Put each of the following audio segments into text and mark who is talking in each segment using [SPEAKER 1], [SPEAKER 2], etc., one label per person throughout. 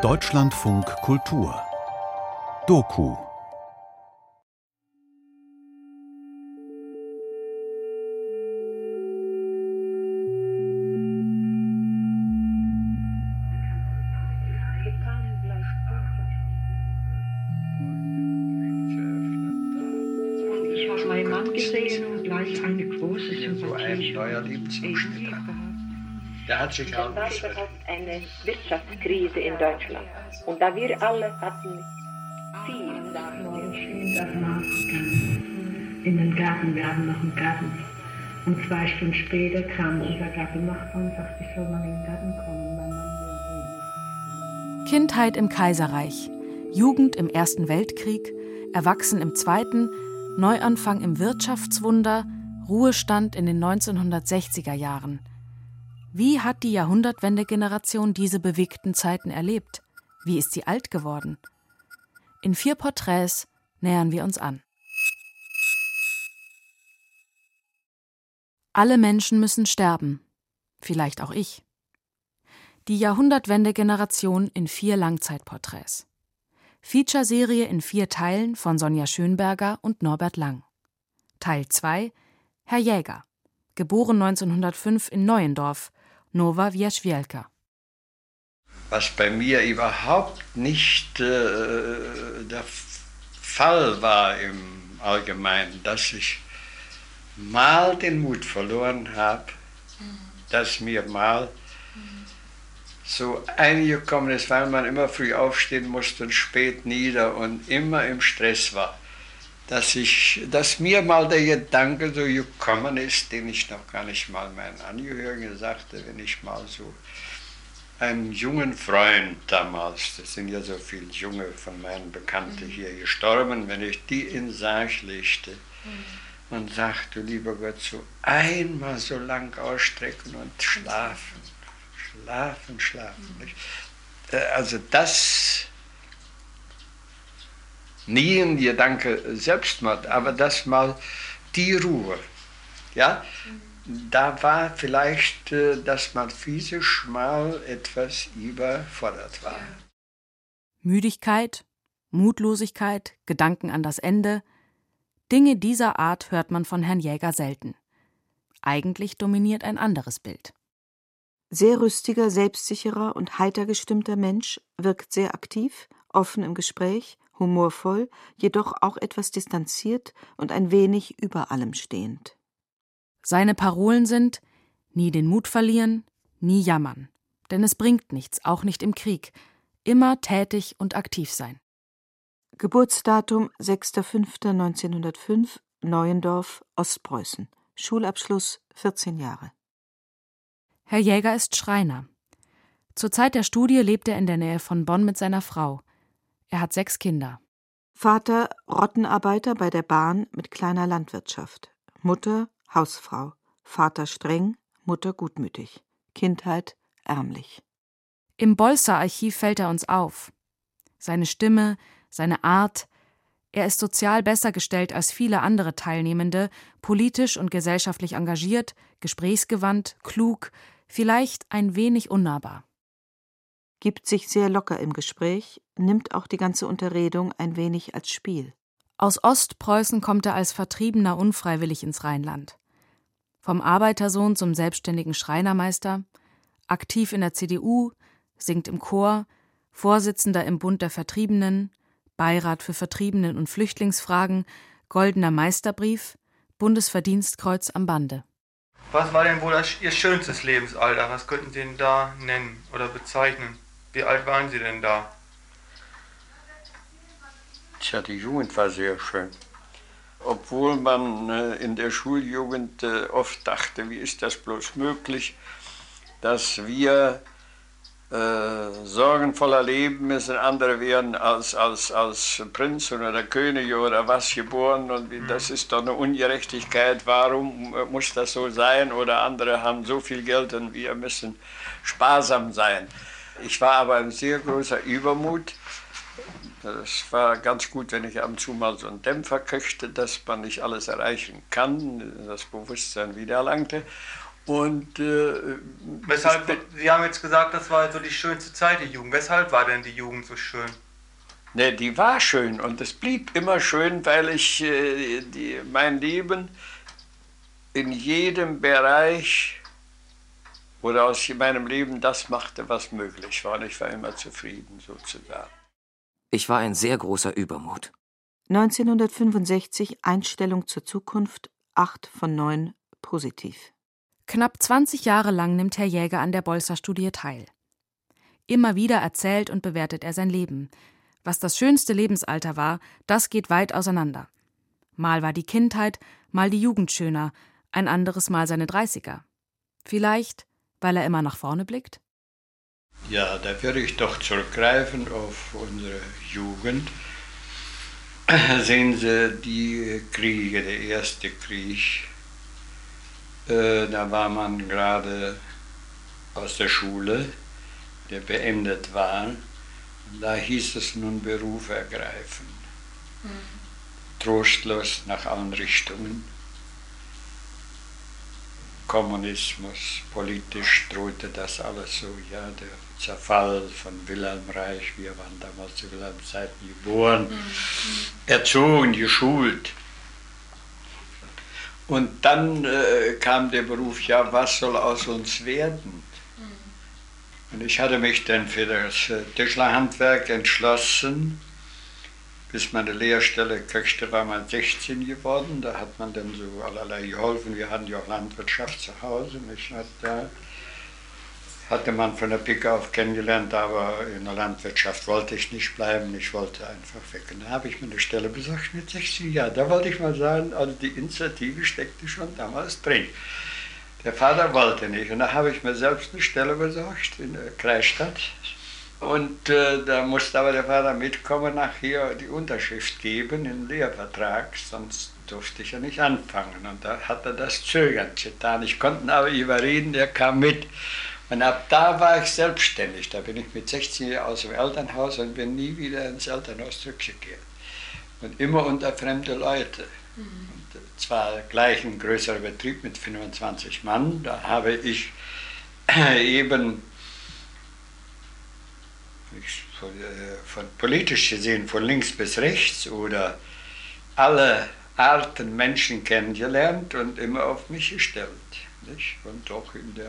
[SPEAKER 1] Deutschlandfunk Kultur. Doku.
[SPEAKER 2] Der hat sich auch überhaupt eine Wirtschaftskrise in Deutschland. Und da wir alle hatten viel
[SPEAKER 3] in den Garten, wir haben noch einen Garten. Und zwei Stunden später kam unser Gartennachbar und sagte, ich soll mal in den Garten kommen.
[SPEAKER 4] Kindheit im Kaiserreich, Jugend im Ersten Weltkrieg, Erwachsen im Zweiten, Neuanfang im Wirtschaftswunder, Ruhestand in den 1960er Jahren – wie hat die Jahrhundertwende-Generation diese bewegten Zeiten erlebt? Wie ist sie alt geworden? In vier Porträts nähern wir uns an. Alle Menschen müssen sterben, vielleicht auch ich. Die Jahrhundertwende-Generation in vier Langzeitporträts. Feature-Serie in vier Teilen von Sonja Schönberger und Norbert Lang. Teil 2 Herr Jäger, geboren 1905 in Neuendorf, Nova Wierzwielka.
[SPEAKER 5] Was bei mir überhaupt nicht äh, der Fall war im Allgemeinen, dass ich mal den Mut verloren habe, dass mir mal so eingekommen ist, weil man immer früh aufstehen musste und spät nieder und immer im Stress war dass, ich, dass mir mal der Gedanke so gekommen ist, den ich noch gar nicht mal meinen Angehörigen sagte, wenn ich mal so einen jungen Freund damals, das sind ja so viele junge von meinen Bekannten mhm. hier gestorben, wenn ich die in Sarg legte mhm. und sagte, lieber Gott, so einmal so lang ausstrecken und schlafen, schlafen, schlafen. Mhm. Also das nie ein Gedanke Selbstmord, aber das mal die Ruhe. Ja, da war vielleicht, äh, dass man physisch mal etwas überfordert war.
[SPEAKER 4] Müdigkeit, Mutlosigkeit, Gedanken an das Ende, Dinge dieser Art hört man von Herrn Jäger selten. Eigentlich dominiert ein anderes Bild.
[SPEAKER 6] Sehr rüstiger, selbstsicherer und heiter gestimmter Mensch, wirkt sehr aktiv, offen im Gespräch, humorvoll, jedoch auch etwas distanziert und ein wenig über allem stehend.
[SPEAKER 4] Seine Parolen sind nie den Mut verlieren, nie jammern, denn es bringt nichts, auch nicht im Krieg, immer tätig und aktiv sein.
[SPEAKER 6] Geburtsdatum 6.5.1905, Neuendorf, Ostpreußen. Schulabschluss 14 Jahre.
[SPEAKER 4] Herr Jäger ist Schreiner. Zur Zeit der Studie lebt er in der Nähe von Bonn mit seiner Frau. Er hat sechs Kinder.
[SPEAKER 6] Vater Rottenarbeiter bei der Bahn mit kleiner Landwirtschaft. Mutter Hausfrau. Vater streng, Mutter gutmütig. Kindheit ärmlich.
[SPEAKER 4] Im Bolzer-Archiv fällt er uns auf. Seine Stimme, seine Art. Er ist sozial besser gestellt als viele andere Teilnehmende, politisch und gesellschaftlich engagiert, gesprächsgewandt, klug, vielleicht ein wenig unnahbar
[SPEAKER 6] gibt sich sehr locker im Gespräch, nimmt auch die ganze Unterredung ein wenig als Spiel.
[SPEAKER 4] Aus Ostpreußen kommt er als Vertriebener unfreiwillig ins Rheinland. Vom Arbeitersohn zum selbstständigen Schreinermeister, aktiv in der CDU, singt im Chor, Vorsitzender im Bund der Vertriebenen, Beirat für Vertriebenen und Flüchtlingsfragen, Goldener Meisterbrief, Bundesverdienstkreuz am Bande.
[SPEAKER 7] Was war denn wohl Ihr schönstes Lebensalter? Was könnten Sie denn da nennen oder bezeichnen? Wie alt waren Sie denn da?
[SPEAKER 5] Tja, die Jugend war sehr schön. Obwohl man äh, in der Schuljugend äh, oft dachte, wie ist das bloß möglich, dass wir äh, sorgenvoller leben müssen, andere werden als, als, als Prinz oder König oder was geboren und wie, das mhm. ist doch eine Ungerechtigkeit, warum äh, muss das so sein oder andere haben so viel Geld und wir müssen sparsam sein. Ich war aber ein sehr großer Übermut. Es war ganz gut, wenn ich ab und zu mal so einen Dämpfer kriegte, dass man nicht alles erreichen kann, das Bewusstsein wiedererlangte. Und äh,
[SPEAKER 7] weshalb, Sie haben jetzt gesagt, das war so die schönste Zeit der Jugend. Weshalb war denn die Jugend so schön?
[SPEAKER 5] Ne, die war schön und es blieb immer schön, weil ich äh, die, mein Leben in jedem Bereich oder aus meinem Leben das machte, was möglich war. Und ich war immer zufrieden sozusagen.
[SPEAKER 8] Ich war ein sehr großer Übermut.
[SPEAKER 6] 1965 Einstellung zur Zukunft, 8 von 9 positiv.
[SPEAKER 4] Knapp 20 Jahre lang nimmt Herr Jäger an der Bolzer-Studie teil. Immer wieder erzählt und bewertet er sein Leben. Was das schönste Lebensalter war, das geht weit auseinander. Mal war die Kindheit, mal die Jugend schöner, ein anderes Mal seine Dreißiger. Vielleicht, weil er immer nach vorne blickt?
[SPEAKER 5] Ja, da würde ich doch zurückgreifen auf unsere Jugend. Sehen Sie die Kriege, der erste Krieg, äh, da war man gerade aus der Schule, der beendet war. Und da hieß es nun Beruf ergreifen. Mhm. Trostlos nach allen Richtungen. Kommunismus, politisch drohte das alles so, ja, der Zerfall von Wilhelmreich, wir waren damals zu Wilhelmzeiten geboren, mhm. erzogen, geschult. Und dann äh, kam der Beruf, ja, was soll aus uns werden? Mhm. Und ich hatte mich dann für das äh, Tischlerhandwerk entschlossen. Bis meine Lehrstelle kriegte, war man 16 geworden. Da hat man dann so allerlei geholfen. Wir hatten ja auch Landwirtschaft zu Hause. Nicht? Da hatte man von der Picke auf kennengelernt, aber in der Landwirtschaft wollte ich nicht bleiben. Ich wollte einfach weg. Und da habe ich mir eine Stelle besorgt mit 16 Jahren. Da wollte ich mal sagen, also die Initiative steckte schon damals drin. Der Vater wollte nicht. Und da habe ich mir selbst eine Stelle besorgt in der Kreisstadt und äh, da musste aber der Vater mitkommen, nachher die Unterschrift geben im Lehrvertrag, sonst durfte ich ja nicht anfangen. Und da hat er das zögernd getan. Ich konnte ihn aber überreden, der kam mit. Und ab da war ich selbstständig. Da bin ich mit 16 Jahren aus dem Elternhaus und bin nie wieder ins Elternhaus zurückgekehrt. Und immer unter fremde Leute. Mhm. Und äh, zwar gleich ein größerer Betrieb mit 25 Mann. Da habe ich eben von, äh, von politisch gesehen von links bis rechts oder alle Arten Menschen kennengelernt und immer auf mich gestellt. Nicht? Und auch in der,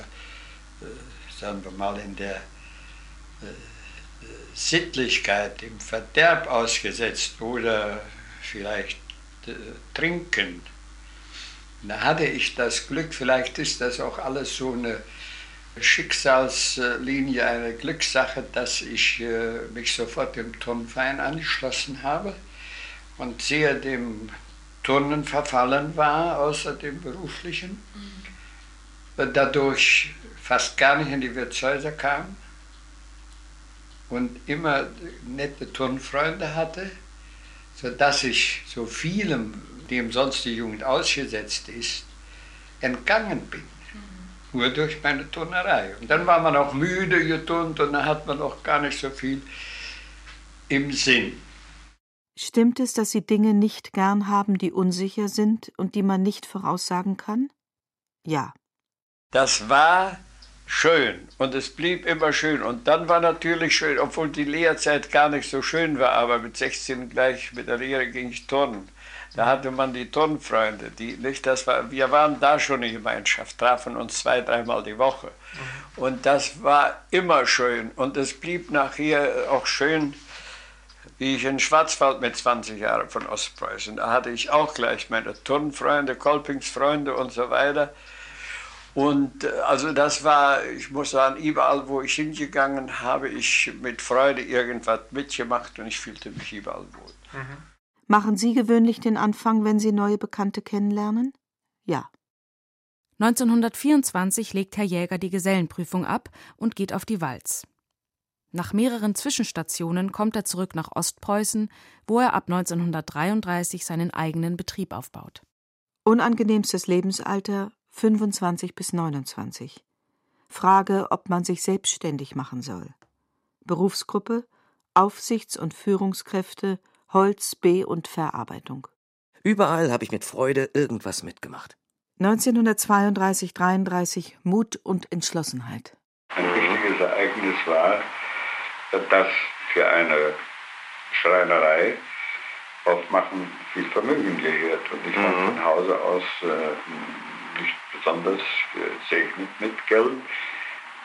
[SPEAKER 5] äh, sagen wir mal, in der äh, Sittlichkeit, im Verderb ausgesetzt oder vielleicht äh, trinken. Da hatte ich das Glück, vielleicht ist das auch alles so eine Schicksalslinie, eine Glückssache, dass ich äh, mich sofort dem Turnverein angeschlossen habe und sehr dem Turnen verfallen war, außer dem beruflichen. Mhm. Dadurch fast gar nicht in die Wirtshäuser kam und immer nette Turnfreunde hatte, sodass ich so vielem, dem sonst die Jugend ausgesetzt ist, entgangen bin nur durch meine Turnerei. Und dann war man auch müde geturnt und dann hat man auch gar nicht so viel im Sinn.
[SPEAKER 6] Stimmt es, dass Sie Dinge nicht gern haben, die unsicher sind und die man nicht voraussagen kann? Ja.
[SPEAKER 5] Das war schön und es blieb immer schön. Und dann war natürlich schön, obwohl die Lehrzeit gar nicht so schön war, aber mit 16 gleich mit der Lehre ging ich turnen. Da hatte man die Turnfreunde, die nicht, das war, wir waren da schon in Gemeinschaft, trafen uns zwei, dreimal die Woche. Mhm. Und das war immer schön. Und es blieb nachher auch schön, wie ich in Schwarzwald mit 20 Jahren von Ostpreußen. Da hatte ich auch gleich meine Turnfreunde, Kolpingsfreunde und so weiter. Und äh, also das war, ich muss sagen, überall, wo ich hingegangen habe, ich mit Freude irgendwas mitgemacht und ich fühlte mich überall wohl. Mhm.
[SPEAKER 6] Machen Sie gewöhnlich den Anfang, wenn Sie neue Bekannte kennenlernen? Ja.
[SPEAKER 4] 1924 legt Herr Jäger die Gesellenprüfung ab und geht auf die Walz. Nach mehreren Zwischenstationen kommt er zurück nach Ostpreußen, wo er ab 1933 seinen eigenen Betrieb aufbaut.
[SPEAKER 6] Unangenehmstes Lebensalter 25 bis 29. Frage, ob man sich selbstständig machen soll. Berufsgruppe Aufsichts- und Führungskräfte Holz, B- und Verarbeitung.
[SPEAKER 8] Überall habe ich mit Freude irgendwas mitgemacht.
[SPEAKER 6] 1932, 33 Mut und Entschlossenheit.
[SPEAKER 9] Ein wichtiges Ereignis war, dass für eine Schreinerei aufmachen viel Vermögen gehört. Und ich war mhm. von Hause aus äh, nicht besonders gesegnet mit Geld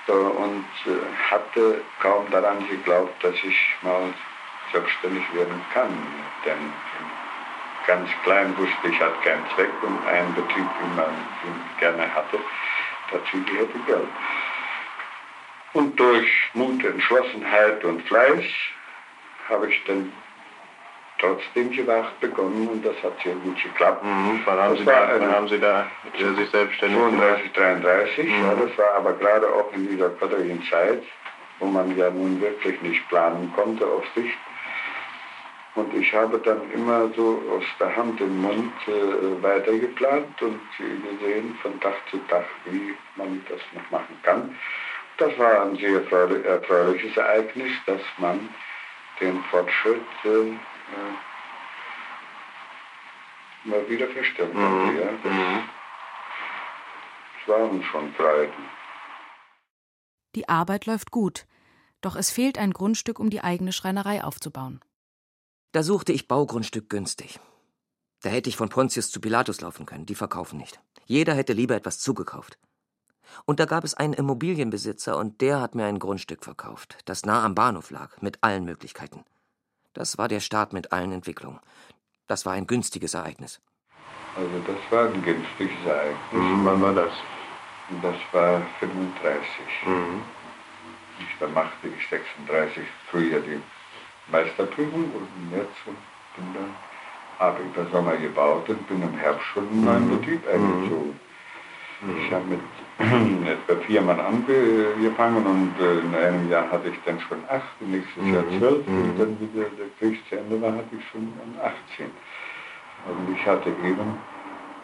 [SPEAKER 9] äh, und äh, hatte kaum daran geglaubt, dass ich mal selbstständig werden kann. Denn ganz klein wusste ich, hat keinen Zweck und ein Betrieb, wie man ihn gerne hatte, dazu gehörte Geld. Und durch Mut, Entschlossenheit und Fleiß habe ich dann trotzdem gewagt begonnen und das hat sehr gut geklappt.
[SPEAKER 10] Mhm. Wann, haben Sie da, wann haben Sie da sich selbstständig
[SPEAKER 9] 32, 33, mhm. ja, das war aber gerade auch in dieser quadrigen Zeit, wo man ja nun wirklich nicht planen konnte auf Sicht. Und ich habe dann immer so aus der Hand im Mund äh, weitergeplant und gesehen von Tag zu Tag, wie man das noch machen kann. Das war ein sehr erfreuliches Ereignis, dass man den Fortschritt äh, mal wieder feststellen konnte. Mhm. Ja. Das, mhm. das waren schon Freuden.
[SPEAKER 4] Die Arbeit läuft gut, doch es fehlt ein Grundstück, um die eigene Schreinerei aufzubauen.
[SPEAKER 8] Da suchte ich Baugrundstück günstig. Da hätte ich von Pontius zu Pilatus laufen können, die verkaufen nicht. Jeder hätte lieber etwas zugekauft. Und da gab es einen Immobilienbesitzer und der hat mir ein Grundstück verkauft, das nah am Bahnhof lag, mit allen Möglichkeiten. Das war der Start mit allen Entwicklungen. Das war ein günstiges Ereignis.
[SPEAKER 9] Also das war ein günstiges Ereignis.
[SPEAKER 10] Mhm, wann war das?
[SPEAKER 9] Das war 35. Mhm. da machte ich 36 früher die Meisterprüfung und jetzt bin dann, habe ich das Sommer gebaut und bin im Herbst schon in meinen mhm. Betrieb eingezogen. Ich habe mit etwa vier Mann angefangen und äh, in einem Jahr hatte ich dann schon acht, nächstes Jahr mhm. zwölf und mhm. dann wieder der Krieg zu Ende war, hatte ich schon 18. Und ich hatte eben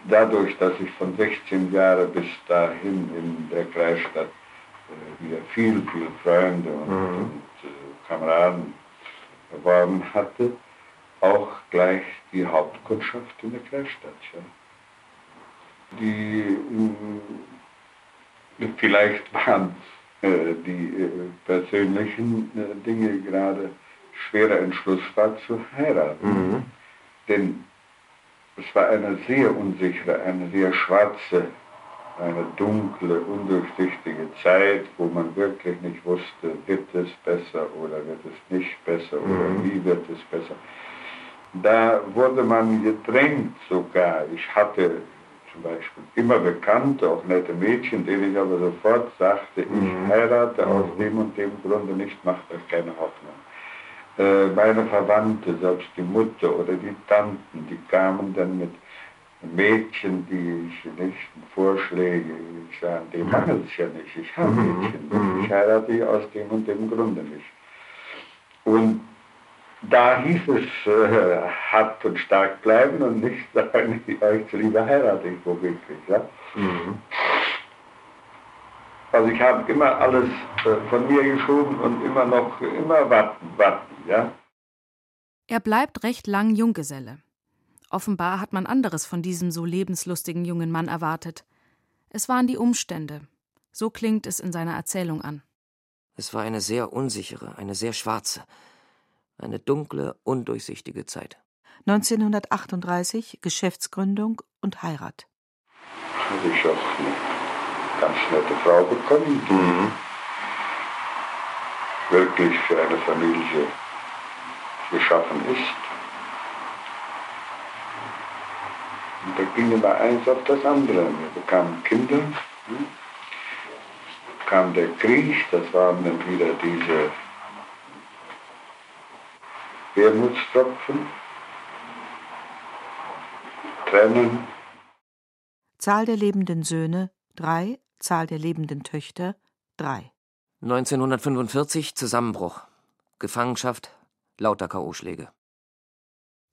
[SPEAKER 9] dadurch, dass ich von 16 Jahren bis dahin in der Kreisstadt äh, wieder viel, viel Freunde und, mhm. und äh, Kameraden erworben hatte, auch gleich die Hauptkundschaft in der Kreisstadt. Ja die äh, vielleicht waren äh, die äh, persönlichen Dinge gerade schwerer Entschluss war zu heiraten. Mhm. Denn es war eine sehr unsichere, eine sehr schwarze, eine dunkle, undurchsichtige Zeit, wo man wirklich nicht wusste, wird es besser oder wird es nicht besser mhm. oder wie wird es besser. Da wurde man gedrängt sogar. Ich hatte zum Beispiel immer bekannte, auch nette Mädchen, denen ich aber sofort sagte, ich mhm. heirate aus mhm. dem und dem Grunde nicht, macht euch keine Hoffnung. Äh, meine Verwandte, selbst die Mutter oder die Tanten, die kamen dann mit Mädchen, die ich nicht Vorschläge, ich sage, dem mangelt es ja nicht, ich habe mhm. Mädchen, ich heirate aus dem und dem Grunde nicht. Und da hieß es, äh, hart und stark bleiben und nicht sagen, ich euch lieber heirate ich womöglich. Ja? Mhm. Also ich habe immer alles äh, von mir geschoben und immer noch, immer warten, warten, ja.
[SPEAKER 4] Er bleibt recht lang Junggeselle. Offenbar hat man anderes von diesem so lebenslustigen jungen Mann erwartet. Es waren die Umstände. So klingt es in seiner Erzählung an.
[SPEAKER 8] Es war eine sehr unsichere, eine sehr schwarze, eine dunkle, undurchsichtige Zeit.
[SPEAKER 6] 1938 Geschäftsgründung und Heirat.
[SPEAKER 9] Habe ich auch eine ganz nette Frau bekommen, die mhm. wirklich für eine Familie geschaffen ist. Und da ging immer eins auf das andere. Wir bekamen Kinder. Hm? kam der Krieg, das waren dann wieder diese Wermutstropfen, Tränen.
[SPEAKER 6] Zahl der lebenden Söhne drei, Zahl der lebenden Töchter drei.
[SPEAKER 8] 1945 Zusammenbruch, Gefangenschaft, lauter K.O.-Schläge.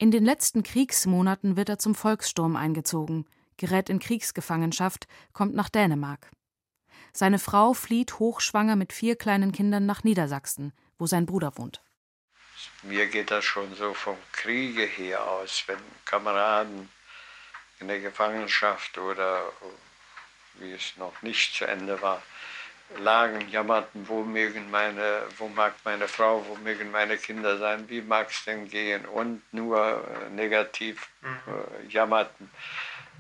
[SPEAKER 4] In den letzten Kriegsmonaten wird er zum Volkssturm eingezogen, gerät in Kriegsgefangenschaft, kommt nach Dänemark. Seine Frau flieht hochschwanger mit vier kleinen Kindern nach Niedersachsen, wo sein Bruder wohnt
[SPEAKER 5] mir geht das schon so vom Kriege her aus, wenn Kameraden in der Gefangenschaft oder wie es noch nicht zu Ende war, lagen, jammerten, wo mögen meine, wo mag meine Frau, wo mögen meine Kinder sein, wie mag es denn gehen und nur äh, negativ mhm. äh, jammerten.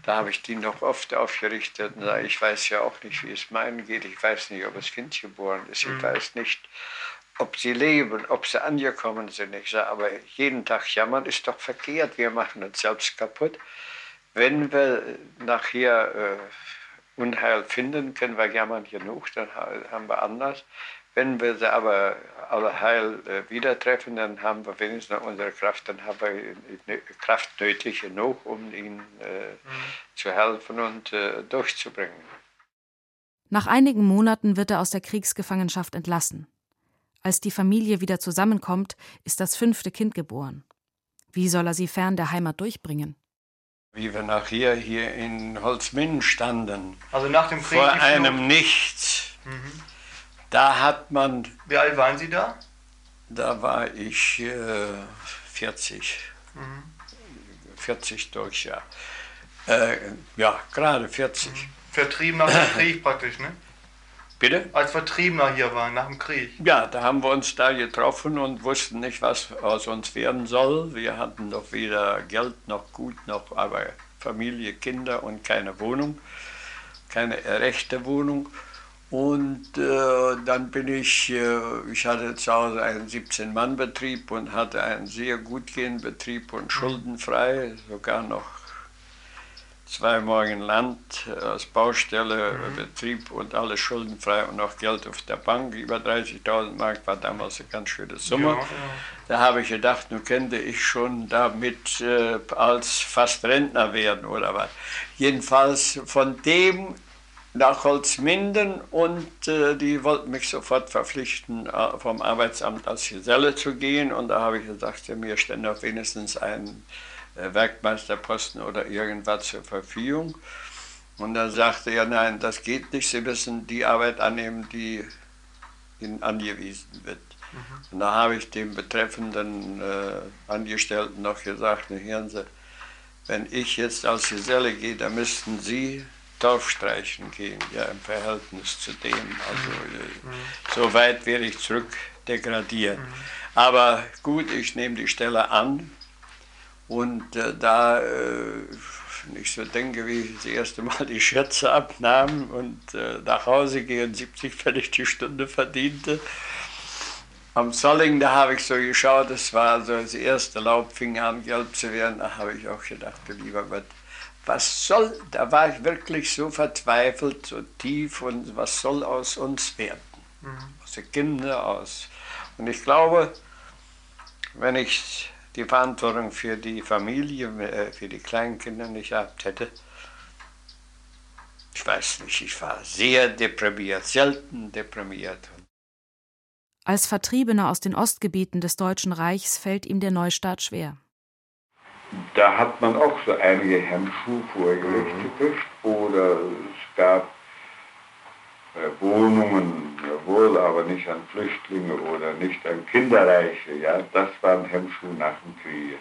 [SPEAKER 5] Da habe ich die noch oft aufgerichtet und sage, ich weiß ja auch nicht, wie es meinen geht. Ich weiß nicht, ob das Kind geboren ist. Mhm. Ich weiß nicht, ob sie leben, ob sie angekommen sind. Ich sage, aber jeden Tag jammern ist doch verkehrt. Wir machen uns selbst kaputt. Wenn wir nachher äh, Unheil finden, können wir jammern genug, dann haben wir anders. Wenn wir sie aber alle heil äh, wieder treffen, dann haben wir wenigstens noch unsere Kraft, dann haben wir Kraft nötig genug, um ihnen äh, mhm. zu helfen und äh, durchzubringen.
[SPEAKER 4] Nach einigen Monaten wird er aus der Kriegsgefangenschaft entlassen. Als die Familie wieder zusammenkommt, ist das fünfte Kind geboren. Wie soll er sie fern der Heimat durchbringen?
[SPEAKER 5] Wie wir nachher hier in Holzminden standen.
[SPEAKER 7] Also nach dem Krieg.
[SPEAKER 5] Vor einem Nichts. Mhm. Da hat man.
[SPEAKER 7] Wie alt waren Sie da?
[SPEAKER 5] Da war ich äh, 40. Mhm. 40 durch, ja. Äh, ja, gerade 40. Mhm.
[SPEAKER 7] Vertrieben nach dem Krieg praktisch, ne?
[SPEAKER 5] Bitte?
[SPEAKER 7] Als Vertriebener hier waren, nach dem Krieg.
[SPEAKER 5] Ja, da haben wir uns da getroffen und wussten nicht, was aus uns werden soll. Wir hatten doch weder Geld noch Gut, noch aber Familie, Kinder und keine Wohnung, keine rechte Wohnung. Und äh, dann bin ich, äh, ich hatte zu Hause einen 17-Mann-Betrieb und hatte einen sehr gut gehenden Betrieb und schuldenfrei, sogar noch zwei Morgen Land als Baustelle, mhm. Betrieb und alles schuldenfrei und noch Geld auf der Bank. Über 30.000 Mark war damals eine ganz schöne Summe. Ja, ja. Da habe ich gedacht, nun könnte ich schon damit äh, als fast Rentner werden oder was. Jedenfalls von dem nach Holzminden und äh, die wollten mich sofort verpflichten, äh, vom Arbeitsamt als Geselle zu gehen. Und da habe ich gesagt, ja, mir stände auch wenigstens ein äh, Werkmeisterposten oder irgendwas zur Verfügung. Und dann sagte er, nein, das geht nicht, Sie müssen die Arbeit annehmen, die Ihnen angewiesen wird. Mhm. Und da habe ich dem betreffenden äh, Angestellten noch gesagt, hören Sie, wenn ich jetzt als Geselle gehe, dann müssten Sie Dorfstreichen gehen, ja, im Verhältnis zu dem. Also äh, mhm. so weit werde ich zurück degradieren. Mhm. Aber gut, ich nehme die Stelle an und äh, da äh, ich so denke, wie ich das erste Mal die Schürze abnahm und äh, nach Hause gehe und 70 Pfennig die Stunde verdiente. Am Solling, da habe ich so geschaut, das war so das erste Laub, fing an gelb zu werden. Da habe ich auch gedacht, lieber Gott, was soll, da war ich wirklich so verzweifelt, so tief und was soll aus uns werden? Mhm. Aus den Kindern, aus. Und ich glaube, wenn ich die Verantwortung für die Familie, äh, für die Kleinkinder nicht gehabt hätte. Ich weiß nicht, ich war sehr deprimiert, selten deprimiert.
[SPEAKER 4] Als Vertriebener aus den Ostgebieten des Deutschen Reichs fällt ihm der Neustart schwer.
[SPEAKER 9] Da hat man auch so einige Hemmschuhe vorgelegt gekriegt oder es gab Wohnungen, jawohl, aber nicht an Flüchtlinge oder nicht an Kinderreiche. Ja, das waren Hemmschuhe nach dem Krieg.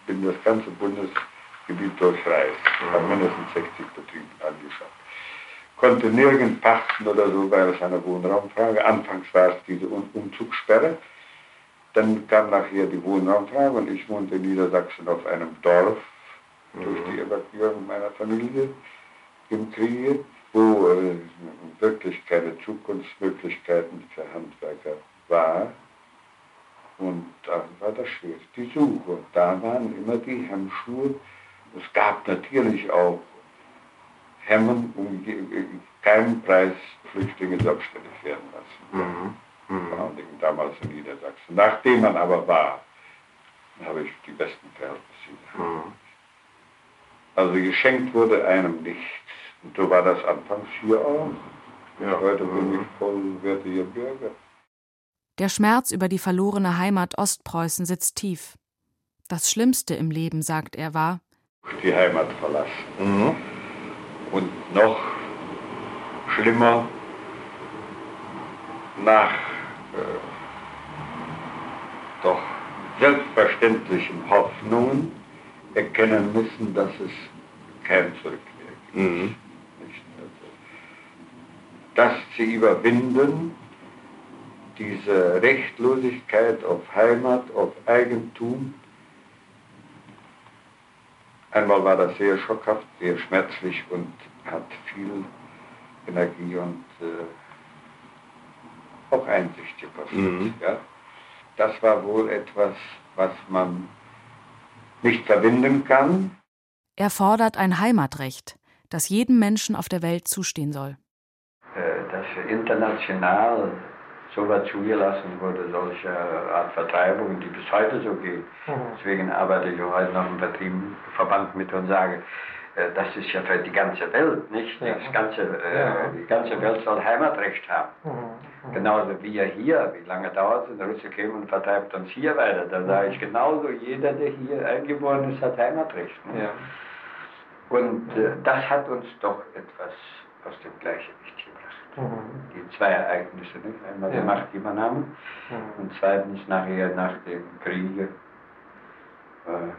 [SPEAKER 9] Ich bin das ganze Bundesgebiet durchreist, mhm. habe mindestens 60 Betriebe angeschaut. Konnte nirgend pachten oder so, weil es eine Wohnraumfrage. Anfangs war es diese Umzugssperre. Dann kam nachher die Wohnraumfrage und ich wohnte in Niedersachsen auf einem Dorf mhm. durch die Evakuierung meiner Familie im Krieg wo äh, wirklich keine Zukunftsmöglichkeiten für Handwerker war. Und da war das schwer, die Suche. Da waren immer die Hemmschuhe. Es gab natürlich auch Hemmen, um keinen Preis Flüchtlinge selbstständig werden lassen. Mhm. Mhm. Vor allen Dingen damals in Niedersachsen. Nachdem man aber war, habe ich die besten Verhältnisse. Mhm. Also geschenkt wurde einem nichts. Und so war das anfangs hier auch. Ja. Heute bin ich vollwertiger Bürger.
[SPEAKER 4] Der Schmerz über die verlorene Heimat Ostpreußen sitzt tief. Das Schlimmste im Leben, sagt er, war
[SPEAKER 9] die Heimat verlassen. Mhm. Und noch schlimmer nach äh, doch selbstverständlichen Hoffnungen erkennen müssen, dass es kein Zurück mehr gibt. Mhm. Dass sie überwinden, diese Rechtlosigkeit auf Heimat, auf Eigentum. Einmal war das sehr schockhaft, sehr schmerzlich und hat viel Energie und äh, auch Einsicht gekostet. Mhm. Ja? Das war wohl etwas, was man nicht verbinden kann.
[SPEAKER 4] Er fordert ein Heimatrecht, das jedem Menschen auf der Welt zustehen soll.
[SPEAKER 5] Dass international so weit zugelassen wurde, solche Art Vertreibungen, die bis heute so gehen. Mhm. Deswegen arbeite ich heute noch im Vertriebsverband mit und sage, äh, das ist ja für die ganze Welt, nicht? Ja. Das ganze, äh, Die ganze Welt soll Heimatrecht haben. Mhm. Mhm. Genauso wie hier, wie lange dauert es, der Russe käme und vertreibt uns hier weiter. Da sage ich genauso, jeder, der hier eingeboren ist, hat Heimatrecht. Ja. Und äh, das hat uns doch etwas aus dem Gleichgewicht. Mhm. Die zwei Ereignisse, nicht? einmal ja. die Machtübernahme mhm. und zweitens nachher nach dem Kriege äh,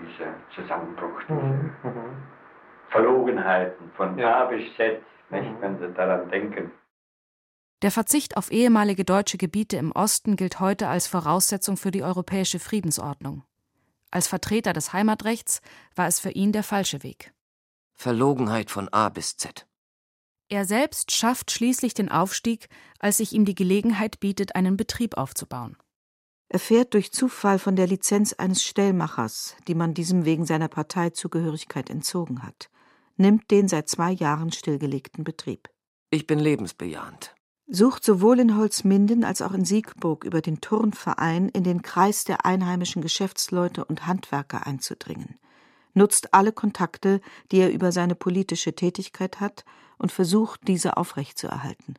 [SPEAKER 5] dieser Zusammenbruch, diese mhm. Verlogenheiten von ja. A bis Z, nicht, mhm. wenn Sie daran denken.
[SPEAKER 4] Der Verzicht auf ehemalige deutsche Gebiete im Osten gilt heute als Voraussetzung für die europäische Friedensordnung. Als Vertreter des Heimatrechts war es für ihn der falsche Weg.
[SPEAKER 8] Verlogenheit von A bis Z.
[SPEAKER 4] Er selbst schafft schließlich den Aufstieg, als sich ihm die Gelegenheit bietet, einen Betrieb aufzubauen.
[SPEAKER 6] Er fährt durch Zufall von der Lizenz eines Stellmachers, die man diesem wegen seiner Parteizugehörigkeit entzogen hat nimmt den seit zwei Jahren stillgelegten Betrieb.
[SPEAKER 8] Ich bin lebensbejahend.
[SPEAKER 6] Sucht sowohl in Holzminden als auch in Siegburg über den Turnverein in den Kreis der einheimischen Geschäftsleute und Handwerker einzudringen. Nutzt alle Kontakte, die er über seine politische Tätigkeit hat, und versucht, diese aufrechtzuerhalten.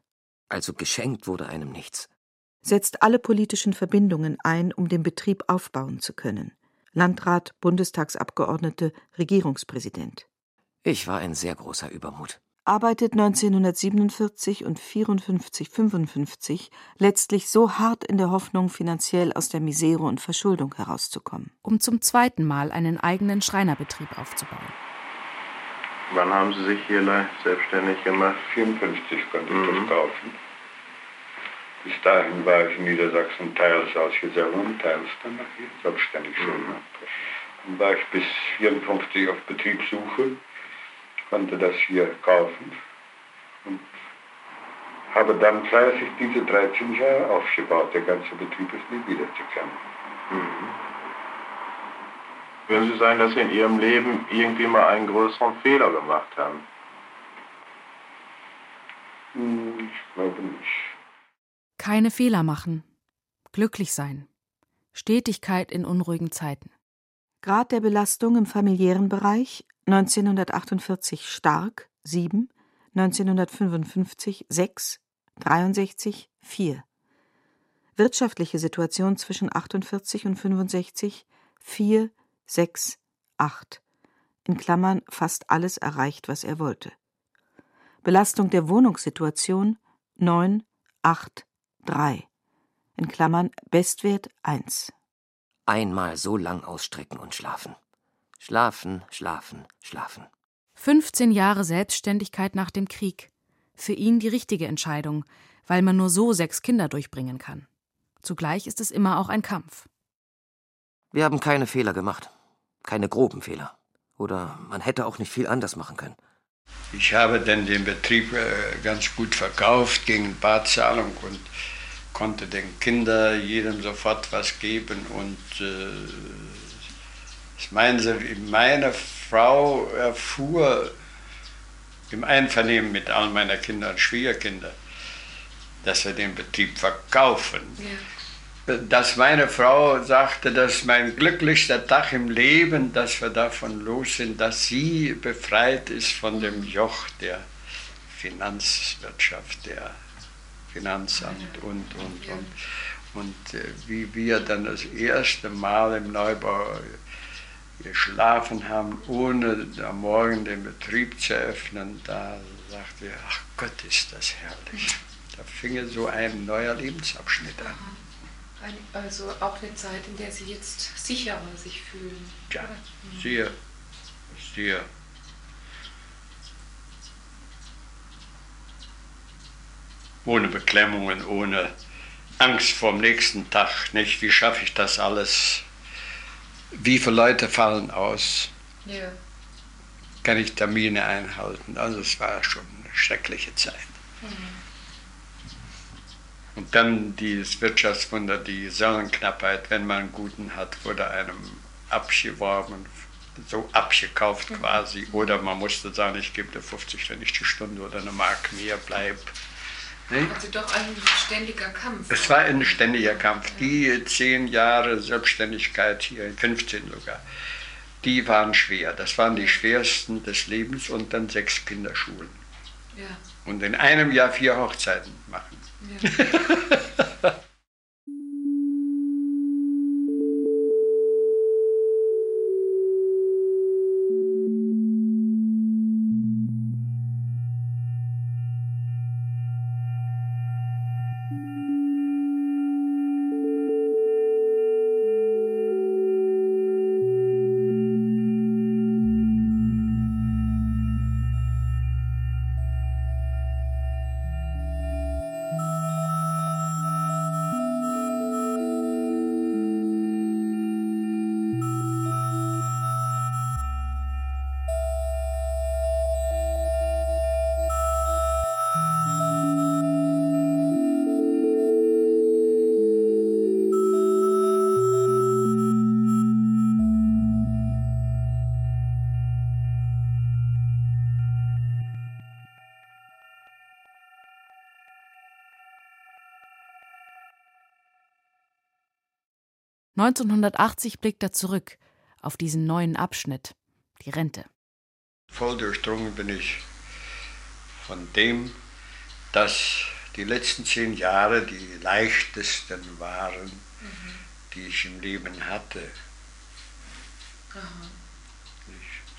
[SPEAKER 8] Also geschenkt wurde einem nichts.
[SPEAKER 6] Setzt alle politischen Verbindungen ein, um den Betrieb aufbauen zu können. Landrat, Bundestagsabgeordnete, Regierungspräsident.
[SPEAKER 8] Ich war ein sehr großer Übermut.
[SPEAKER 6] Arbeitet 1947 und 54, 55 letztlich so hart in der Hoffnung, finanziell aus der Misere und Verschuldung herauszukommen.
[SPEAKER 4] Um zum zweiten Mal einen eigenen Schreinerbetrieb aufzubauen.
[SPEAKER 10] Wann haben Sie sich hier selbstständig gemacht?
[SPEAKER 9] 54 konnte ich mhm. das kaufen. Bis dahin war ich in Niedersachsen teils und teils dann hier selbstständig schon. Mhm. Dann war ich bis 54 auf Betriebssuche konnte das hier kaufen und habe dann fleißig diese 13 Jahre aufgebaut. Der ganze Betrieb ist nie wiederzukennen. Mhm.
[SPEAKER 10] Würden Sie sagen, dass Sie in Ihrem Leben irgendwie mal einen größeren Fehler gemacht haben?
[SPEAKER 9] Hm, ich glaube nicht.
[SPEAKER 4] Keine Fehler machen. Glücklich sein. Stetigkeit in unruhigen Zeiten.
[SPEAKER 6] Grad der Belastung im familiären Bereich 1948 stark 7, 1955 6, 63 4. Wirtschaftliche Situation zwischen 48 und 65 4, 6, 8. In Klammern fast alles erreicht, was er wollte. Belastung der Wohnungssituation 9, 8, 3. In Klammern Bestwert 1.
[SPEAKER 8] Einmal so lang ausstrecken und schlafen. Schlafen, schlafen, schlafen.
[SPEAKER 4] 15 Jahre Selbstständigkeit nach dem Krieg. Für ihn die richtige Entscheidung, weil man nur so sechs Kinder durchbringen kann. Zugleich ist es immer auch ein Kampf.
[SPEAKER 8] Wir haben keine Fehler gemacht. Keine groben Fehler. Oder man hätte auch nicht viel anders machen können.
[SPEAKER 5] Ich habe dann den Betrieb äh, ganz gut verkauft gegen Barzahlung und konnte den Kindern jedem sofort was geben und äh, ich meine, meine Frau erfuhr im Einvernehmen mit all meinen Kindern und Schwiegerkindern, dass wir den Betrieb verkaufen. Ja. Dass meine Frau sagte, das ist mein glücklichster Tag im Leben, dass wir davon los sind, dass sie befreit ist von dem Joch der Finanzwirtschaft, der Finanzamt und, und, und. Und äh, wie wir dann das erste Mal im Neubau geschlafen haben, ohne am Morgen den Betrieb zu öffnen, da sagten wir, ach Gott, ist das herrlich. Da fing so ein neuer Lebensabschnitt an
[SPEAKER 11] also auch eine Zeit, in der sie jetzt sicherer sich fühlen.
[SPEAKER 5] Ja, hm. sehr, sehr. Ohne Beklemmungen, ohne Angst vorm nächsten Tag, nicht? Wie schaffe ich das alles? Wie viele Leute fallen aus? Ja. Kann ich Termine einhalten? Also es war schon eine schreckliche Zeit. Mhm. Und dann dieses Wirtschaftswunder, die Sonnenknappheit, wenn man einen guten hat, wurde einem abgeworben, so abgekauft mhm. quasi. Oder man musste sagen, ich gebe dir 50 Pfennig die Stunde oder eine Mark mehr, bleib.
[SPEAKER 11] Ne? Also doch ein ständiger Kampf.
[SPEAKER 5] Es war ein ständiger Kampf. Die zehn Jahre Selbstständigkeit hier, 15 sogar, die waren schwer. Das waren die schwersten des Lebens und dann sechs Kinderschulen. Ja. Und in einem Jahr vier Hochzeiten machen. Ja.
[SPEAKER 4] 1980 blickt er zurück auf diesen neuen Abschnitt, die Rente.
[SPEAKER 5] Voll durchdrungen bin ich von dem, dass die letzten zehn Jahre die leichtesten waren, mhm. die ich im Leben hatte.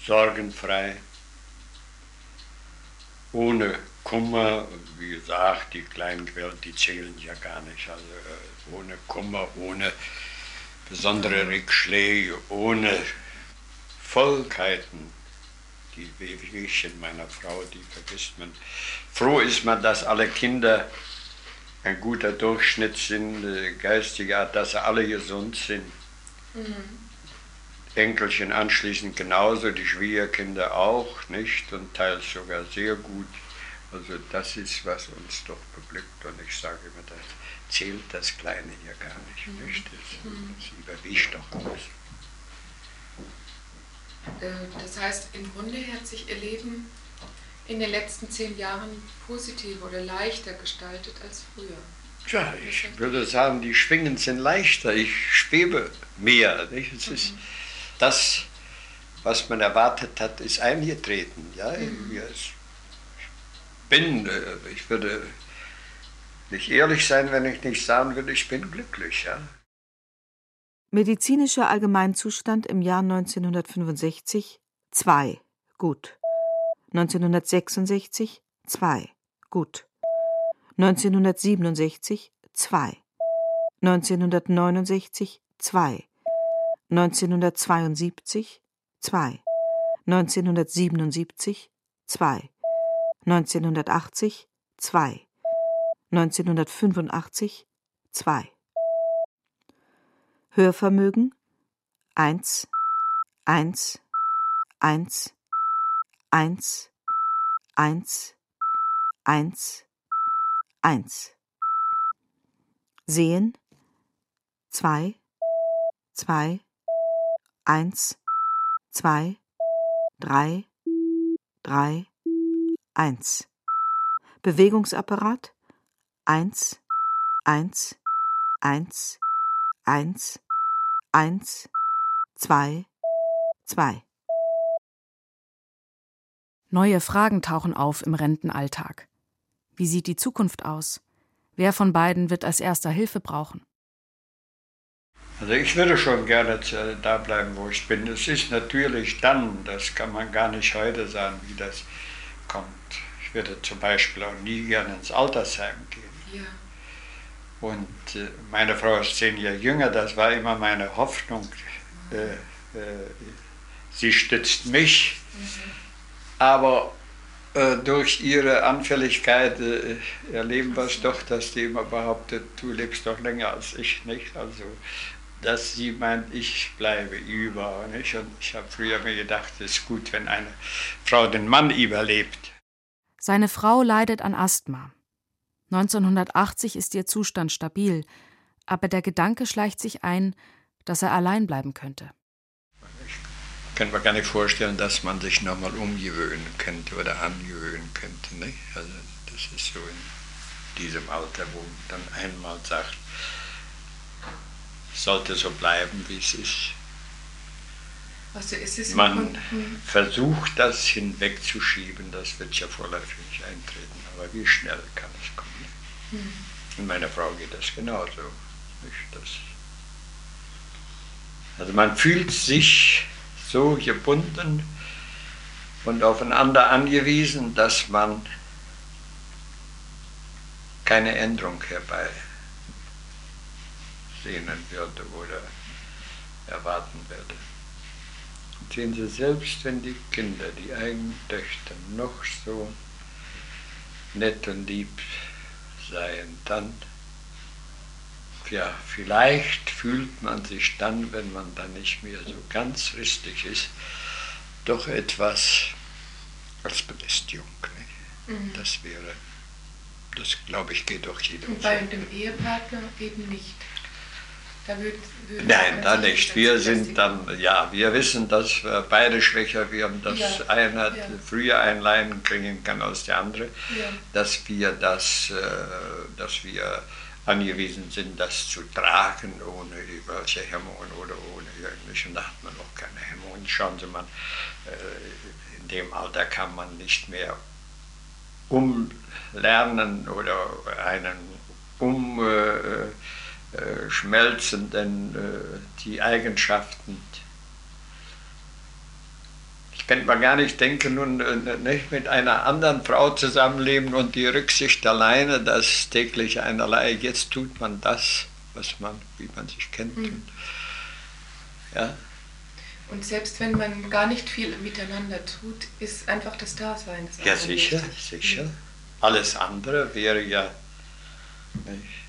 [SPEAKER 5] sorgenfrei, ohne Kummer, wie gesagt, die kleinen Quellen, die zählen ja gar nicht, also äh, ohne Kummer, ohne besondere Rückschläge, ohne Vollkeiten, die Wehwehchen meiner Frau, die vergisst man. Froh ist man, dass alle Kinder ein guter Durchschnitt sind, äh, geistiger Art, dass sie alle gesund sind. Mhm. Enkelchen anschließend genauso, die Schwiegerkinder auch, nicht? Und teils sogar sehr gut. Also das ist, was uns doch beglückt. Und ich sage immer, das zählt das Kleine hier gar nicht. Mhm. nicht? Das, mhm. das überwischt doch alles.
[SPEAKER 11] Äh, das heißt, im Grunde hat sich Ihr Leben in den letzten zehn Jahren positiver oder leichter gestaltet als früher.
[SPEAKER 5] Tja, ich würde sagen, die Schwingen sind leichter. Ich schwebe mehr. Nicht? Es mhm. ist das, was man erwartet hat, ist eingetreten. Ja? Mhm. Ich bin, äh, ich würde nicht ehrlich sein, wenn ich nicht sagen würde, ich bin glücklich. Ja?
[SPEAKER 6] Medizinischer Allgemeinzustand im Jahr 1965 2 gut. 1966 2 gut. 1967 2 1969 2 1972 2 1977 2 1980 2 1985 2 Hörvermögen 1 1 1 1 1 1 1 Sehen 2 2 1 2 3 3 1 Bewegungsapparat eins, eins, eins, eins, eins, zwei, zwei.
[SPEAKER 4] Neue Fragen tauchen auf im Rentenalltag. Wie sieht die Zukunft aus? Wer von beiden wird als erster Hilfe brauchen?
[SPEAKER 5] Also ich würde schon gerne da bleiben, wo ich bin. Es ist natürlich dann, das kann man gar nicht heute sagen, wie das kommt. Ich würde zum Beispiel auch nie gerne ins Altersheim gehen. Ja. Und äh, meine Frau ist zehn Jahre jünger, das war immer meine Hoffnung. Äh, äh, sie stützt mich. Mhm. Aber äh, durch ihre Anfälligkeit äh, erleben wir es doch, dass die immer behauptet, du lebst doch länger als ich, nicht? Also, dass sie meint, ich bleibe über, nicht? Und ich habe früher mir gedacht, es ist gut, wenn eine Frau den Mann überlebt.
[SPEAKER 4] Seine Frau leidet an Asthma. 1980 ist ihr Zustand stabil, aber der Gedanke schleicht sich ein, dass er allein bleiben könnte
[SPEAKER 5] kann mir gar nicht vorstellen, dass man sich nochmal umgewöhnen könnte oder angewöhnen könnte. Nicht? Also das ist so in diesem Alter, wo man dann einmal sagt, sollte so bleiben, wie es ist.
[SPEAKER 11] Also
[SPEAKER 5] man versucht das hinwegzuschieben, das wird ja vorläufig nicht eintreten, aber wie schnell kann es kommen? Mhm. Und meiner Frau geht das genauso. Nicht? Das also man fühlt sich so gebunden und aufeinander angewiesen, dass man keine Änderung herbei sehnen würde oder erwarten würde. Sehen Sie, selbst wenn die Kinder, die eigenen Töchter, noch so nett und lieb seien, dann ja, vielleicht fühlt man sich dann, wenn man dann nicht mehr so ganz richtig ist, doch etwas als Belästigung. Mhm. Das wäre, das glaube ich, geht doch jedem
[SPEAKER 11] Und bei so. dem Ehepartner eben nicht.
[SPEAKER 5] Da würd, würd Nein, da nicht. Wir sind dann, ja, wir wissen, dass wir beide schwächer werden, dass ja. einer ja. früher ein Leiden kriegen kann als der andere, ja. dass wir das, äh, dass wir angewiesen sind, das zu tragen, ohne irgendwelche Hemmungen oder ohne irgendwelche. Und da hat man auch keine Hemmungen. Schauen Sie mal, äh, in dem Alter kann man nicht mehr umlernen oder einen umschmelzenden äh, die Eigenschaften könnte man gar nicht denken, nun äh, nicht mit einer anderen Frau zusammenleben und die Rücksicht alleine, das täglich einerlei. Jetzt tut man das, was man, wie man sich kennt. Mhm. Und, ja.
[SPEAKER 11] Und selbst wenn man gar nicht viel miteinander tut, ist einfach das Dasein. Das
[SPEAKER 5] ja, sicher, wichtig. sicher. Alles andere wäre ja. Nicht,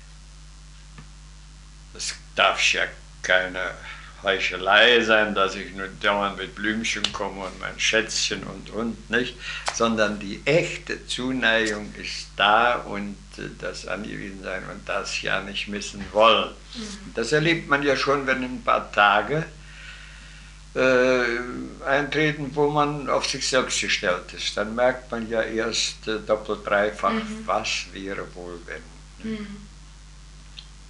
[SPEAKER 5] darf ja keine Heuchelei sein, dass ich nur dauernd mit Blümchen komme und mein Schätzchen und und nicht, sondern die echte Zuneigung ist da und äh, das Angewiesensein und das ja nicht missen wollen. Mhm. Das erlebt man ja schon, wenn ein paar Tage äh, eintreten, wo man auf sich selbst gestellt ist. Dann merkt man ja erst äh, doppelt, dreifach, mhm. was wäre wohl wenn. Mhm.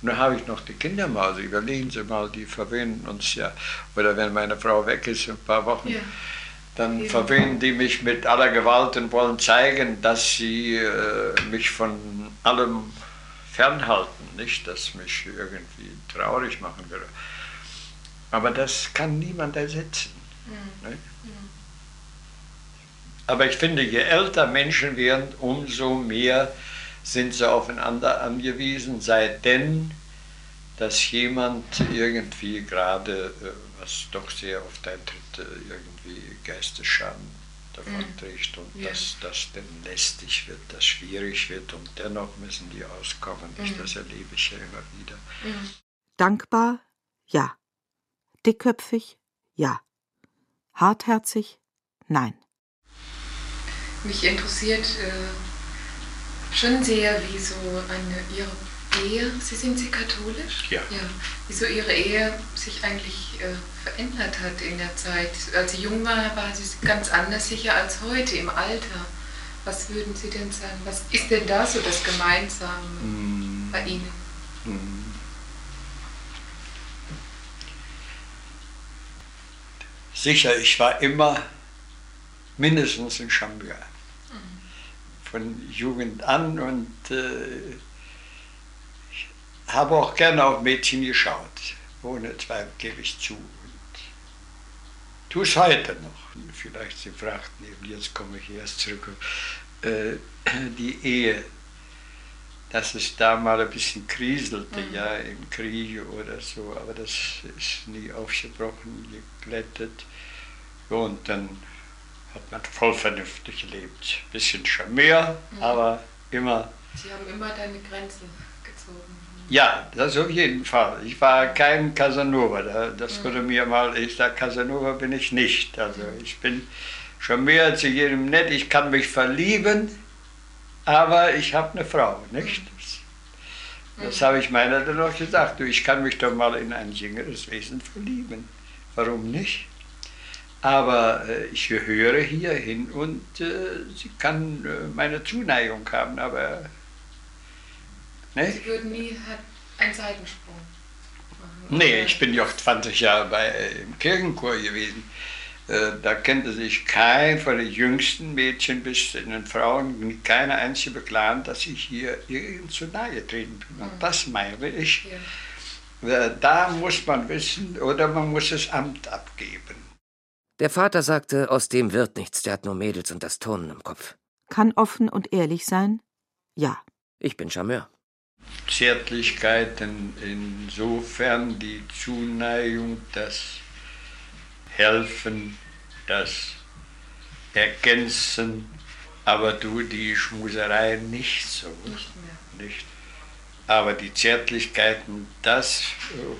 [SPEAKER 5] Und dann habe ich noch die Kindermause, überlegen Sie mal, die verwöhnen uns ja. Oder wenn meine Frau weg ist, ein paar Wochen, ja. dann ja. verwöhnen die mich mit aller Gewalt und wollen zeigen, dass sie äh, mich von allem fernhalten, nicht, dass mich irgendwie traurig machen würde. Aber das kann niemand ersetzen. Mhm. Ne? Mhm. Aber ich finde, je älter Menschen werden, umso mehr sind sie aufeinander angewiesen, sei denn, dass jemand irgendwie gerade, äh, was doch sehr oft eintritt, äh, irgendwie Geistesschaden davon mhm. trägt und ja. dass das dann lästig wird, dass schwierig wird und dennoch müssen die auskommen. Mhm. Das erlebe ich ja immer wieder.
[SPEAKER 6] Mhm. Dankbar? Ja. Dickköpfig? Ja. Hartherzig? Nein.
[SPEAKER 11] Mich interessiert äh schon sehr, wie so eine, ihre Ehe, Sie sind Sie katholisch?
[SPEAKER 5] Ja.
[SPEAKER 11] ja. Wie so Ihre Ehe sich eigentlich äh, verändert hat in der Zeit. Als Sie jung war, war sie ganz anders sicher als heute im Alter. Was würden Sie denn sagen? Was ist denn da so das Gemeinsame mm. bei Ihnen? Mm.
[SPEAKER 5] Sicher, ich war immer mindestens in Schambia von Jugend an und äh, habe auch gerne auf Mädchen geschaut, ohne Zweifel gebe ich zu. Und tue es heute noch. Vielleicht Sie fragten eben, jetzt komme ich erst zurück, äh, die Ehe, dass es da mal ein bisschen kriselte, mhm. ja, im Krieg oder so, aber das ist nie aufgebrochen, geglättet. Und dann hat man voll vernünftig gelebt. Bisschen Charmeur, mhm. aber immer.
[SPEAKER 11] Sie haben immer deine Grenzen gezogen.
[SPEAKER 5] Ja, das auf jeden Fall. Ich war kein Casanova. Das mhm. wurde mir mal, ich sage, Casanova bin ich nicht. Also ich bin Charmeur zu jedem nett, ich kann mich verlieben, aber ich habe eine Frau, nicht? Das, das habe ich meiner dann auch gesagt. Du, ich kann mich doch mal in ein jüngeres Wesen verlieben. Warum nicht? Aber äh, ich gehöre hier hin und äh, sie kann äh, meine Zuneigung haben, aber.
[SPEAKER 11] Ne? Sie würden nie einen Seitensprung
[SPEAKER 5] machen? Nee, ich bin ja auch 20 Jahre bei, im Kirchenchor gewesen. Da kannte sich kein von den jüngsten Mädchen bis zu den Frauen, keine einzige beklagen, dass ich hier irgend zu nahe treten bin. Und mhm. das meine ich. Ja. Da muss man wissen oder man muss das Amt abgeben.
[SPEAKER 8] Der Vater sagte, aus dem wird nichts, der hat nur Mädels und das Turnen im Kopf.
[SPEAKER 6] Kann offen und ehrlich sein? Ja.
[SPEAKER 8] Ich bin Charmeur.
[SPEAKER 5] Zärtlichkeiten insofern die Zuneigung, das Helfen, das Ergänzen, aber du die Schmuserei nicht so. Nicht mehr. Nicht. Aber die Zärtlichkeiten, das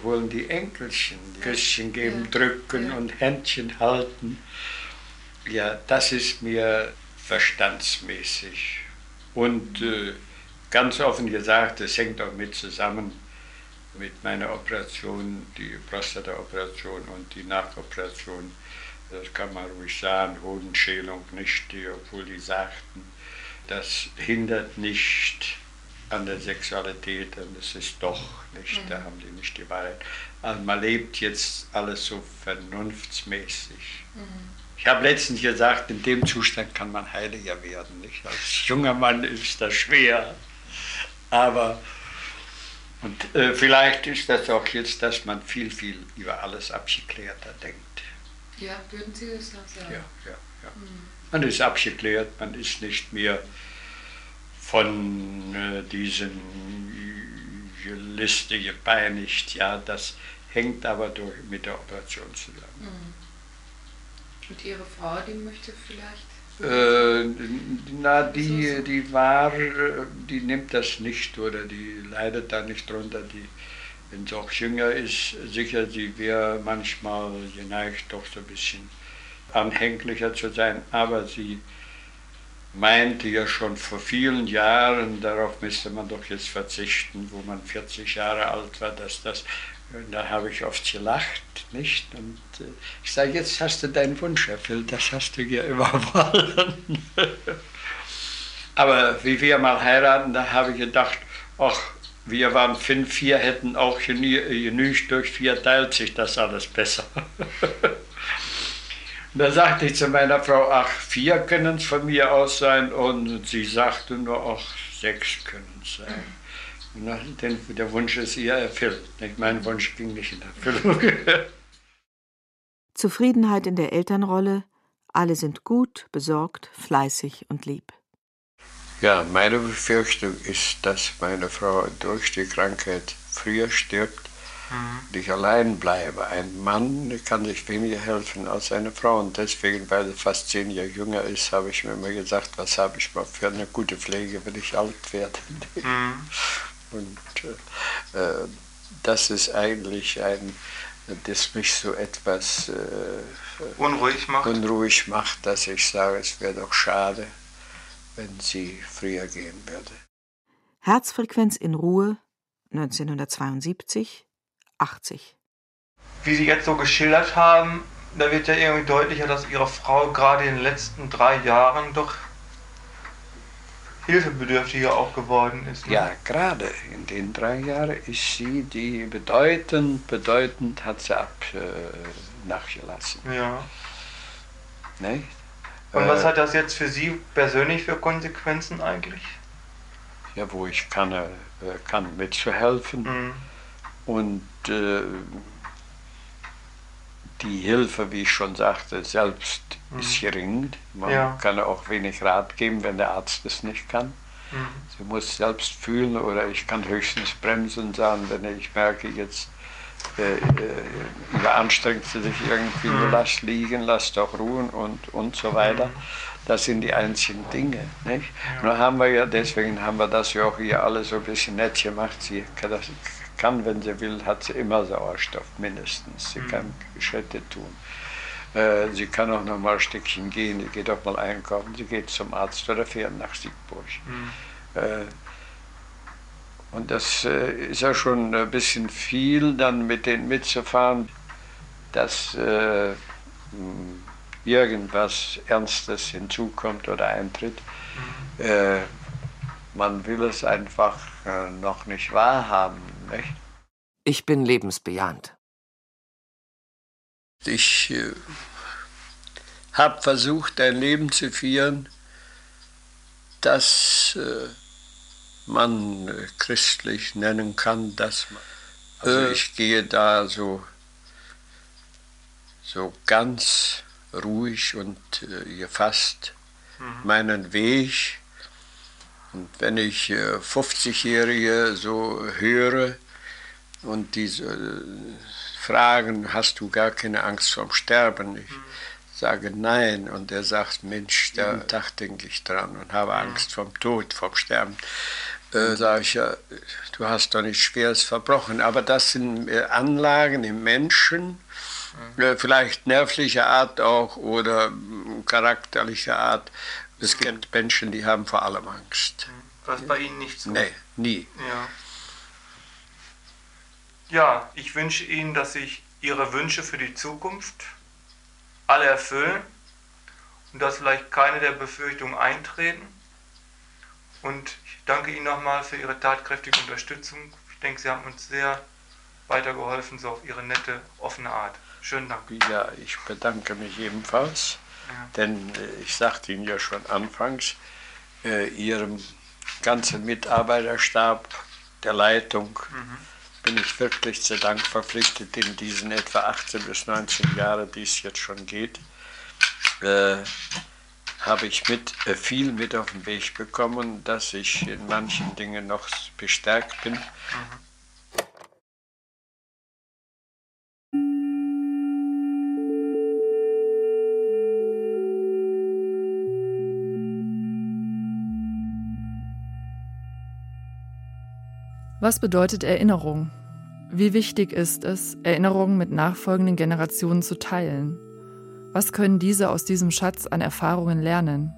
[SPEAKER 5] wollen die Enkelchen. Küsschen geben, ja. drücken ja. und Händchen halten. Ja, das ist mir verstandsmäßig. Und äh, ganz offen gesagt, das hängt auch mit zusammen mit meiner Operation, die Prostata-Operation und die Nachoperation. Das kann man ruhig sagen, Hodenschälung nicht, obwohl die sagten, das hindert nicht an der Sexualität und es ist doch nicht, mhm. da haben die nicht die Wahrheit. Also man lebt jetzt alles so vernunftsmäßig. Mhm. Ich habe letztens gesagt, in dem Zustand kann man heiliger werden. Nicht? Als junger Mann ist das schwer, aber und äh, vielleicht ist das auch jetzt, dass man viel, viel über alles abgeklärter denkt.
[SPEAKER 11] Ja, würden Sie das noch sagen?
[SPEAKER 5] Ja, ja, ja. Mhm. Man ist abgeklärt, man ist nicht mehr von äh, diesen Liste gepeinigt. Ja, das hängt aber durch, mit der Operation zusammen. Mhm.
[SPEAKER 11] Und Ihre Frau, die möchte vielleicht?
[SPEAKER 5] Äh, na, die, die war, die nimmt das nicht oder die leidet da nicht drunter. Die, wenn sie auch jünger ist, sicher, sie wäre manchmal geneigt, doch so ein bisschen anhänglicher zu sein, aber sie meinte ja schon vor vielen Jahren, darauf müsste man doch jetzt verzichten, wo man 40 Jahre alt war, dass das, da habe ich oft gelacht, nicht? Und äh, ich sage, jetzt hast du deinen Wunsch erfüllt, das hast du ja überwollen. Aber wie wir mal heiraten, da habe ich gedacht, ach, wir waren fünf, vier hätten auch genügt, durch vier teilt sich das alles besser. Und da sagte ich zu meiner Frau, ach, vier können es von mir aus sein. Und sie sagte nur, ach, sechs können es sein. Und denn der Wunsch ist ihr erfüllt. Mein Wunsch ging nicht in Erfüllung.
[SPEAKER 6] Zufriedenheit in der Elternrolle. Alle sind gut, besorgt, fleißig und lieb.
[SPEAKER 5] Ja, meine Befürchtung ist, dass meine Frau durch die Krankheit früher stirbt mhm. ich allein bleibe. Ein Mann kann sich weniger helfen als eine Frau. Und deswegen, weil er fast zehn Jahre jünger ist, habe ich mir immer gesagt, was habe ich mal für eine gute Pflege, wenn ich alt werde. Mhm. Und äh, äh, das ist eigentlich ein, das mich so etwas äh,
[SPEAKER 7] unruhig, macht.
[SPEAKER 5] unruhig macht, dass ich sage, es wäre doch schade, wenn sie früher gehen würde.
[SPEAKER 6] Herzfrequenz in Ruhe 1972 80.
[SPEAKER 7] Wie Sie jetzt so geschildert haben, da wird ja irgendwie deutlicher, dass Ihre Frau gerade in den letzten drei Jahren doch hilfebedürftiger auch geworden ist.
[SPEAKER 5] Ne? Ja, gerade in den drei Jahren ist sie die bedeutend, bedeutend hat sie ab äh, nachgelassen.
[SPEAKER 7] Ja.
[SPEAKER 5] Ne?
[SPEAKER 7] Und äh, was hat das jetzt für Sie persönlich für Konsequenzen eigentlich?
[SPEAKER 5] Ja, wo ich kann, äh, kann mitzuhelfen. Mhm. Und äh, die Hilfe, wie ich schon sagte, selbst mhm. ist gering. Man ja. kann auch wenig Rat geben, wenn der Arzt es nicht kann. Mhm. Sie muss selbst fühlen oder ich kann höchstens bremsen und sagen, wenn ich merke, jetzt äh, äh, überanstrengt sie sich irgendwie, mhm. lass liegen, lass doch ruhen und, und so weiter. Mhm. Das sind die einzigen Dinge. Nicht? Ja. Nur haben wir ja, deswegen haben wir das ja auch hier alles so ein bisschen nett gemacht. Sie das, kann, wenn sie will, hat sie immer Sauerstoff mindestens. Sie mhm. kann Schritte tun. Äh, sie kann auch noch mal ein Stückchen gehen, sie geht auch mal einkaufen, sie geht zum Arzt oder fährt nach Siegburg. Mhm. Äh, und das äh, ist ja schon ein bisschen viel, dann mit denen mitzufahren, dass irgendwas Ernstes hinzukommt oder eintritt. Mhm. Man will es einfach noch nicht wahrhaben. Nicht?
[SPEAKER 8] Ich bin lebensbejahend.
[SPEAKER 5] Ich äh, habe versucht, ein Leben zu führen, das äh, man äh, christlich nennen kann, dass man. Also äh. ich gehe da so, so ganz ruhig und äh, gefasst mhm. meinen Weg. Und wenn ich äh, 50-Jährige so höre und diese äh, fragen, hast du gar keine Angst vorm Sterben? Ich mhm. sage nein. Und er sagt, Mensch, da mhm. Tag denke ich dran und habe mhm. Angst vom Tod, vom Sterben äh, sage ich ja, du hast doch nichts Schweres verbrochen. Aber das sind äh, Anlagen im Menschen, mhm. äh, vielleicht nervlicher Art auch oder äh, charakterlicher Art. Es gibt Menschen, die haben vor allem Angst. Mhm.
[SPEAKER 7] Was bei Ihnen nicht so?
[SPEAKER 5] Nee, nie.
[SPEAKER 7] Ja. Ja, ich wünsche Ihnen, dass sich Ihre Wünsche für die Zukunft alle erfüllen und dass vielleicht keine der Befürchtungen eintreten. Und danke Ihnen nochmal für Ihre tatkräftige Unterstützung. Ich denke, Sie haben uns sehr weitergeholfen, so auf Ihre nette, offene Art. Schönen Dank.
[SPEAKER 5] Ja, ich bedanke mich ebenfalls, ja. denn äh, ich sagte Ihnen ja schon anfangs, äh, Ihrem ganzen Mitarbeiterstab der Leitung mhm. Bin ich wirklich zu Dank verpflichtet in diesen etwa 18 bis 19 Jahren, die es jetzt schon geht. Äh, habe ich mit, äh, viel mit auf den Weg bekommen, dass ich in manchen Dingen noch bestärkt bin. Mhm.
[SPEAKER 4] Was bedeutet Erinnerung? Wie wichtig ist es, Erinnerungen mit nachfolgenden Generationen zu teilen? Was können diese aus diesem Schatz an Erfahrungen lernen?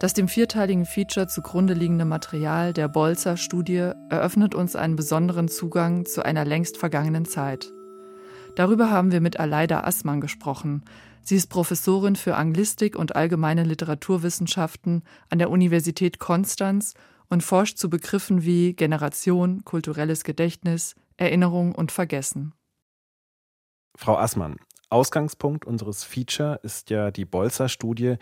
[SPEAKER 4] Das dem vierteiligen Feature zugrunde liegende Material der Bolzer-Studie eröffnet uns einen besonderen Zugang zu einer längst vergangenen Zeit. Darüber haben wir mit Aleida Assmann gesprochen. Sie ist Professorin für Anglistik und allgemeine Literaturwissenschaften an der Universität Konstanz und forscht zu Begriffen wie Generation, kulturelles Gedächtnis, Erinnerung und Vergessen.
[SPEAKER 12] Frau Assmann, Ausgangspunkt unseres Feature ist ja die Bolzer-Studie.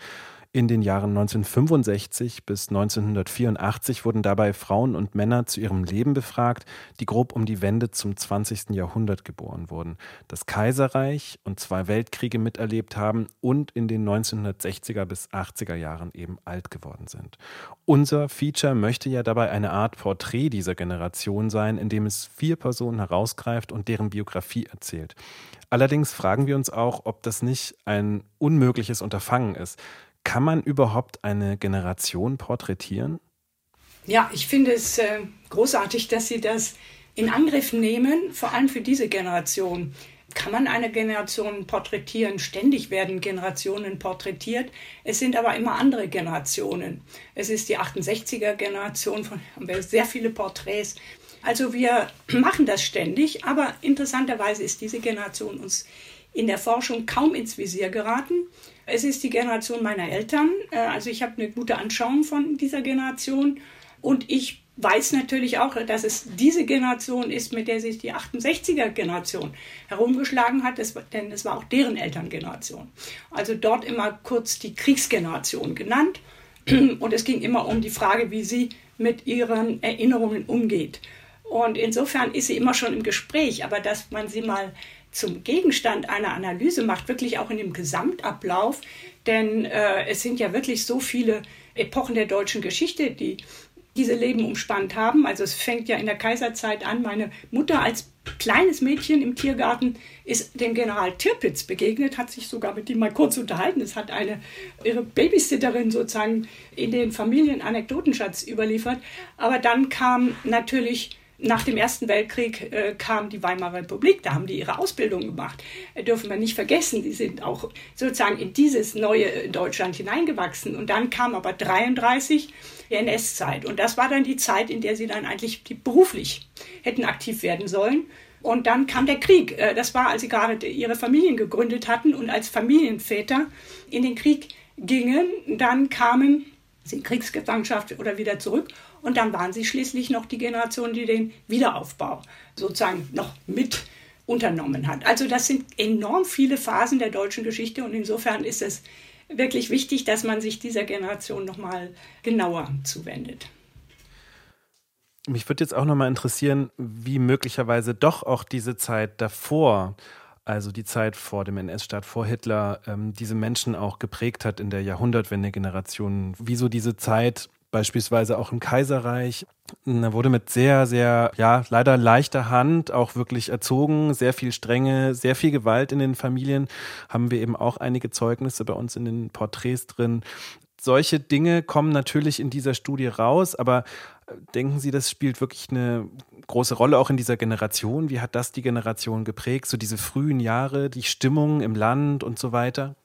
[SPEAKER 12] In den Jahren 1965 bis 1984 wurden dabei Frauen und Männer zu ihrem Leben befragt, die grob um die Wende zum 20. Jahrhundert geboren wurden, das Kaiserreich und zwei Weltkriege miterlebt haben und in den 1960er bis 80er Jahren eben alt geworden sind. Unser Feature möchte ja dabei eine Art Porträt dieser Generation sein, in dem es vier Personen herausgreift und deren Biografie erzählt. Allerdings fragen wir uns auch, ob das nicht ein unmögliches Unterfangen ist. Kann man überhaupt eine Generation porträtieren?
[SPEAKER 3] Ja, ich finde es äh, großartig, dass Sie das in Angriff nehmen, vor allem für diese Generation. Kann man eine Generation porträtieren? Ständig werden Generationen porträtiert. Es sind aber immer andere Generationen. Es ist die 68er Generation, von haben wir sehr viele Porträts. Also wir machen das ständig, aber interessanterweise ist diese Generation uns in der Forschung kaum ins Visier geraten. Es ist die Generation meiner Eltern, äh, also ich habe eine gute Anschauung von dieser Generation. Und ich weiß natürlich auch, dass es diese Generation ist, mit der sich die 68er Generation herumgeschlagen hat, denn es war auch deren Elterngeneration. Also dort immer kurz die Kriegsgeneration genannt. Und es ging immer um die Frage, wie sie mit ihren Erinnerungen umgeht. Und insofern ist sie immer schon im Gespräch, aber dass man sie mal zum Gegenstand einer Analyse macht, wirklich auch in dem Gesamtablauf, denn äh, es sind ja wirklich so viele Epochen der deutschen Geschichte, die diese Leben umspannt haben. Also es fängt ja in der Kaiserzeit an. Meine Mutter als kleines Mädchen im Tiergarten ist dem General Tirpitz begegnet, hat sich sogar mit ihm mal kurz unterhalten. Es hat eine ihre Babysitterin sozusagen in den Familienanekdotenschatz überliefert. Aber dann kam natürlich nach dem Ersten Weltkrieg äh, kam die Weimarer Republik, da haben die ihre Ausbildung gemacht. Äh, dürfen wir nicht vergessen, die sind auch sozusagen in dieses neue Deutschland hineingewachsen. Und dann kam aber 33 die NS-Zeit. Und das war dann die Zeit, in der sie dann eigentlich beruflich hätten aktiv werden sollen. Und dann kam der Krieg. Äh, das war, als sie gerade ihre Familien gegründet hatten und als Familienväter in den Krieg gingen. Dann kamen sie in Kriegsgefangenschaft oder wieder zurück. Und dann waren sie schließlich noch die Generation, die den Wiederaufbau sozusagen noch mit unternommen hat. Also das sind enorm viele Phasen der deutschen Geschichte und insofern ist es wirklich wichtig, dass man sich dieser Generation noch mal genauer zuwendet.
[SPEAKER 12] Mich würde jetzt auch noch mal interessieren, wie möglicherweise doch auch diese Zeit davor, also die Zeit vor dem NS-Staat, vor Hitler, ähm, diese Menschen auch geprägt hat in der Jahrhundertwende-Generation. Wieso diese Zeit beispielsweise auch im Kaiserreich. Da wurde mit sehr, sehr, ja, leider leichter Hand auch wirklich erzogen, sehr viel Strenge, sehr viel Gewalt in den Familien. Haben wir eben auch einige Zeugnisse bei uns in den Porträts drin. Solche Dinge kommen natürlich in dieser Studie raus, aber äh, denken Sie, das spielt wirklich eine große Rolle auch in dieser Generation? Wie hat das die Generation geprägt? So diese frühen Jahre, die Stimmung im Land und so weiter?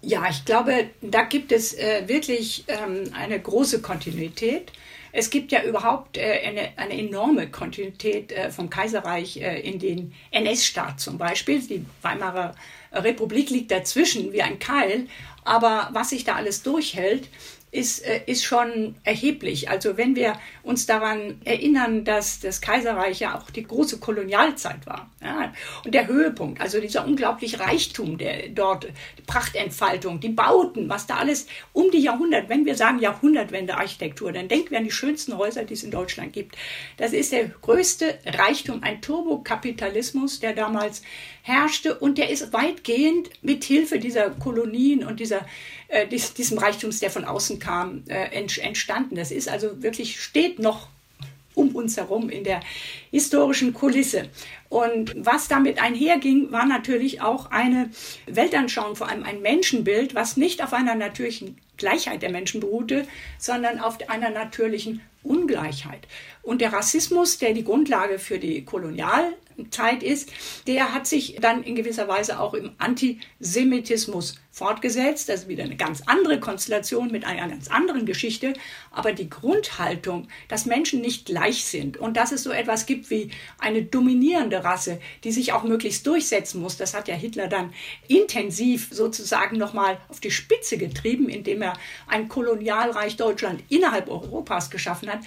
[SPEAKER 3] Ja, ich glaube, da gibt es äh, wirklich ähm, eine große Kontinuität. Es gibt ja überhaupt äh, eine, eine, enorme Kontinuität äh, vom Kaiserreich äh, in den NS-Staat zum Beispiel. Die Weimarer Republik liegt dazwischen wie ein Keil. Aber was sich da alles durchhält, ist, äh, ist schon erheblich. Also wenn wir uns daran erinnern, dass das Kaiserreich ja auch die große Kolonialzeit war ja, und der Höhepunkt, also dieser unglaubliche Reichtum, der dort, die Prachtentfaltung, die Bauten, was da alles um die Jahrhundert, wenn wir sagen Jahrhundertwende Architektur, dann denken wir an die schönsten Häuser, die es in Deutschland gibt. Das ist der größte Reichtum, ein Turbokapitalismus, der damals herrschte und der ist weitgehend mit Hilfe dieser Kolonien und dieser äh, dies, diesem Reichtums, der von außen kam, äh, entstanden. Das ist also wirklich, steht noch um uns herum in der historischen Kulisse. Und was damit einherging, war natürlich auch eine Weltanschauung, vor allem ein Menschenbild, was nicht auf einer natürlichen Gleichheit der Menschen beruhte, sondern auf einer natürlichen Ungleichheit. Und der Rassismus, der die Grundlage für die Kolonialzeit ist, der hat sich dann in gewisser Weise auch im Antisemitismus fortgesetzt. Das ist wieder eine ganz andere Konstellation mit einer ganz anderen Geschichte. Aber die Grundhaltung, dass Menschen nicht gleich sind und dass es so etwas gibt wie eine dominierende Rasse, die sich auch möglichst durchsetzen muss, das hat ja Hitler dann intensiv sozusagen nochmal auf die Spitze getrieben, indem er ein Kolonialreich Deutschland innerhalb Europas geschaffen hat.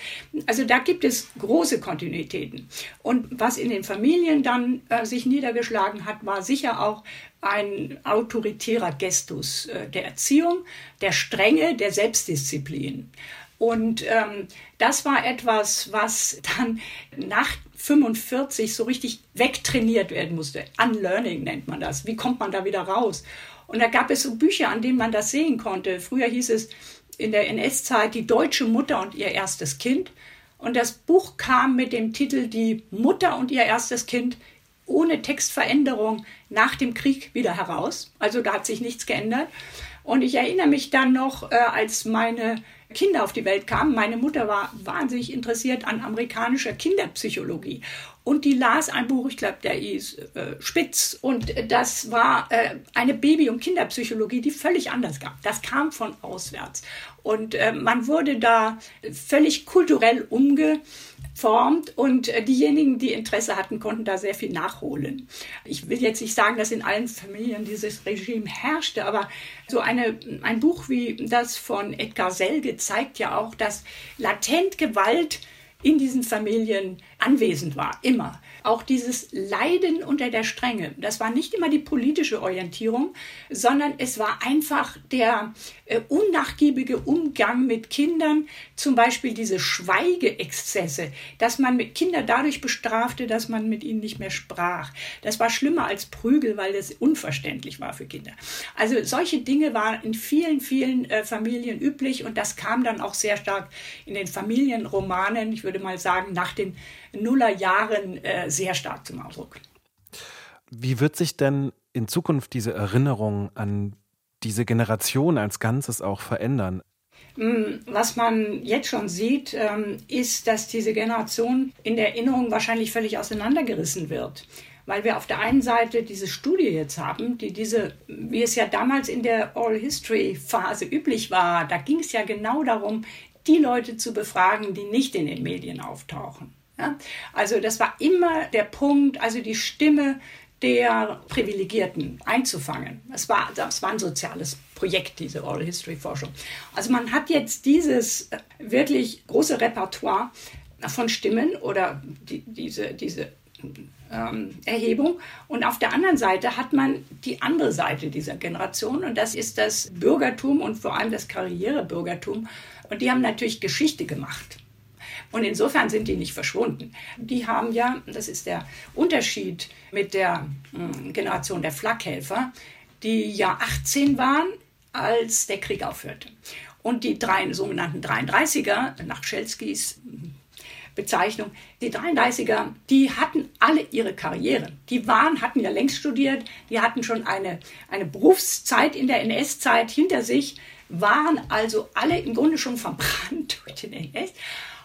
[SPEAKER 3] Also da gibt es große Kontinuitäten. Und was in den Familien dann äh, sich niedergeschlagen hat, war sicher auch ein autoritärer Gestus äh, der Erziehung, der Strenge, der Selbstdisziplin. Und ähm, das war etwas, was dann nach 45 so richtig wegtrainiert werden musste. Unlearning nennt man das. Wie kommt man da wieder raus? Und da gab es so Bücher, an denen man das sehen konnte. Früher hieß es in der NS-Zeit die deutsche Mutter und ihr erstes Kind. Und das Buch kam mit dem Titel Die Mutter und ihr erstes Kind ohne Textveränderung nach dem Krieg wieder heraus. Also da hat sich nichts geändert. Und ich erinnere mich dann noch, äh, als meine Kinder auf die Welt kamen. Meine Mutter war wahnsinnig interessiert an amerikanischer Kinderpsychologie. Und die las ein Buch, ich glaube, der hieß äh, Spitz. Und das war äh, eine Baby- und Kinderpsychologie, die völlig anders kam. Das kam von auswärts. Und äh, man wurde da völlig kulturell umgeformt und äh, diejenigen, die Interesse hatten, konnten da sehr viel nachholen. Ich will jetzt nicht sagen, dass in allen Familien dieses Regime herrschte, aber so eine, ein Buch wie das von Edgar Selge zeigt ja auch, dass latent Gewalt in diesen Familien anwesend war, immer. Auch dieses Leiden unter der Strenge, das war nicht immer die politische Orientierung, sondern es war einfach der äh, unnachgiebige Umgang mit Kindern, zum Beispiel diese Schweigeexzesse, dass man mit Kindern dadurch bestrafte, dass man mit ihnen nicht mehr sprach. Das war schlimmer als Prügel, weil es unverständlich war für Kinder. Also solche Dinge waren in vielen, vielen äh, Familien üblich und das kam dann auch sehr stark in den Familienromanen. Ich würde mal sagen, nach den Nullerjahren äh, sehr stark zum Ausdruck.
[SPEAKER 12] Wie wird sich denn in Zukunft diese Erinnerung an diese Generation als Ganzes auch verändern?
[SPEAKER 3] Mm, was man jetzt schon sieht, ähm, ist, dass diese Generation in der Erinnerung wahrscheinlich völlig auseinandergerissen wird. Weil wir auf der einen Seite diese Studie jetzt haben, die diese, wie es ja damals in der Oral History Phase üblich war, da ging es ja genau darum, die Leute zu befragen, die nicht in den Medien auftauchen. Ja? Also das war immer der Punkt, also die Stimme der Privilegierten einzufangen. Das war, das war ein soziales Projekt, diese Oral History Forschung. Also man hat jetzt dieses äh, wirklich große Repertoire von Stimmen oder die, diese, diese ähm, Erhebung. Und auf der anderen Seite hat man die andere Seite dieser Generation und das ist das Bürgertum und vor allem das Karrierebürgertum. Und die haben natürlich Geschichte gemacht. Und insofern sind die nicht verschwunden. Die haben ja, das ist der Unterschied mit der hm, Generation der Flakhelfer, die ja 18 waren, als der Krieg aufhörte. Und die drei sogenannten 33er, nach Schelskis hm, Bezeichnung, die 33er, die hatten alle ihre Karriere. Die waren, hatten ja längst studiert, die hatten schon eine, eine Berufszeit in der NS-Zeit hinter sich, waren also alle im Grunde schon verbrannt durch den NS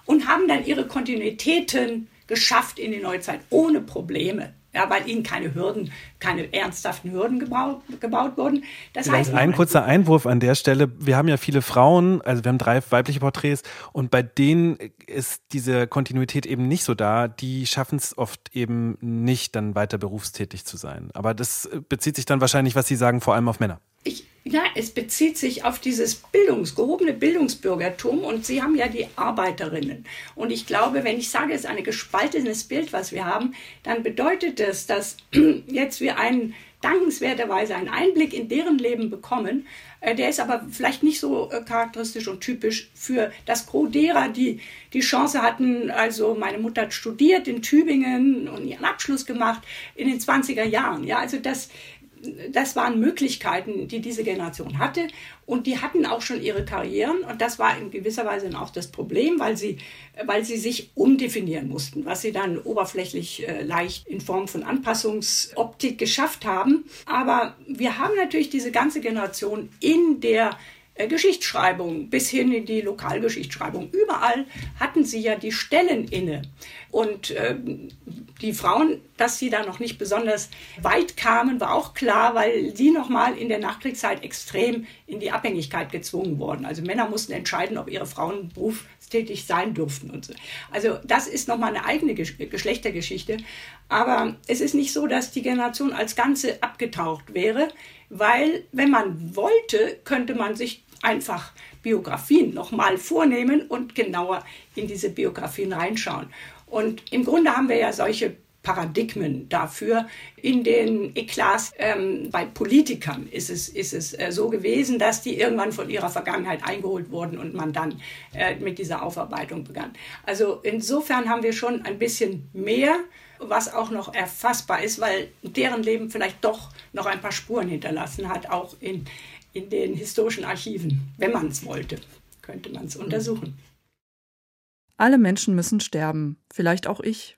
[SPEAKER 3] und haben dann ihre Kontinuitäten geschafft in die Neuzeit ohne Probleme. Ja, weil ihnen keine Hürden, keine ernsthaften Hürden gebaut, gebaut wurden.
[SPEAKER 12] Das Vielleicht heißt, ein kurzer Einwurf an der Stelle. Wir haben ja viele Frauen, also wir haben drei weibliche Porträts und bei denen ist diese Kontinuität eben nicht so da. Die schaffen es oft eben nicht, dann weiter berufstätig zu sein. Aber das bezieht sich dann wahrscheinlich, was Sie sagen, vor allem auf Männer.
[SPEAKER 3] Ich ja, es bezieht sich auf dieses Bildungs, gehobene Bildungsbürgertum und Sie haben ja die Arbeiterinnen. Und ich glaube, wenn ich sage, es ist ein gespaltenes Bild, was wir haben, dann bedeutet das, dass jetzt wir einen dankenswerterweise einen Einblick in deren Leben bekommen. Äh, der ist aber vielleicht nicht so äh, charakteristisch und typisch für das Gros derer, die die Chance hatten. Also meine Mutter hat studiert in Tübingen und ihren Abschluss gemacht in den 20er Jahren. Ja, also das, das waren Möglichkeiten, die diese Generation hatte. Und die hatten auch schon ihre Karrieren. Und das war in gewisser Weise auch das Problem, weil sie, weil sie sich umdefinieren mussten, was sie dann oberflächlich äh, leicht in Form von Anpassungsoptik geschafft haben. Aber wir haben natürlich diese ganze Generation in der Geschichtsschreibung bis hin in die Lokalgeschichtsschreibung. Überall hatten sie ja die Stellen inne. Und äh, die Frauen, dass sie da noch nicht besonders weit kamen, war auch klar, weil sie nochmal in der Nachkriegszeit extrem in die Abhängigkeit gezwungen wurden. Also Männer mussten entscheiden, ob ihre Frauen berufstätig sein durften und so. Also das ist nochmal eine eigene Geschlechtergeschichte. Aber es ist nicht so, dass die Generation als Ganze abgetaucht wäre, weil wenn man wollte, könnte man sich einfach Biografien nochmal vornehmen und genauer in diese Biografien reinschauen. Und im Grunde haben wir ja solche Paradigmen dafür. In den Eklats ähm, bei Politikern ist es, ist es äh, so gewesen, dass die irgendwann von ihrer Vergangenheit eingeholt wurden und man dann äh, mit dieser Aufarbeitung begann. Also insofern haben wir schon ein bisschen mehr, was auch noch erfassbar ist, weil deren Leben vielleicht doch noch ein paar Spuren hinterlassen hat, auch in, in den historischen Archiven. Wenn man es wollte, könnte man es untersuchen.
[SPEAKER 13] Alle Menschen müssen sterben, vielleicht auch ich.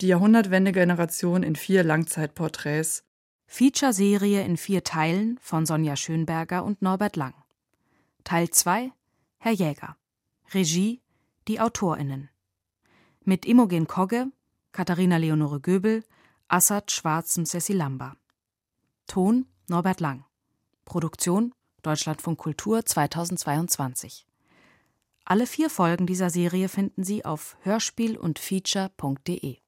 [SPEAKER 13] Die Jahrhundertwende-Generation in vier Langzeitporträts.
[SPEAKER 4] Feature-Serie in vier Teilen von Sonja Schönberger und Norbert Lang. Teil 2 Herr Jäger. Regie Die AutorInnen. Mit Imogen Kogge, Katharina Leonore Göbel, Assad Schwarzem Cecil Lamba. Ton Norbert Lang. Produktion Deutschlandfunk Kultur 2022. Alle vier Folgen dieser Serie finden Sie auf hörspiel und feature.de.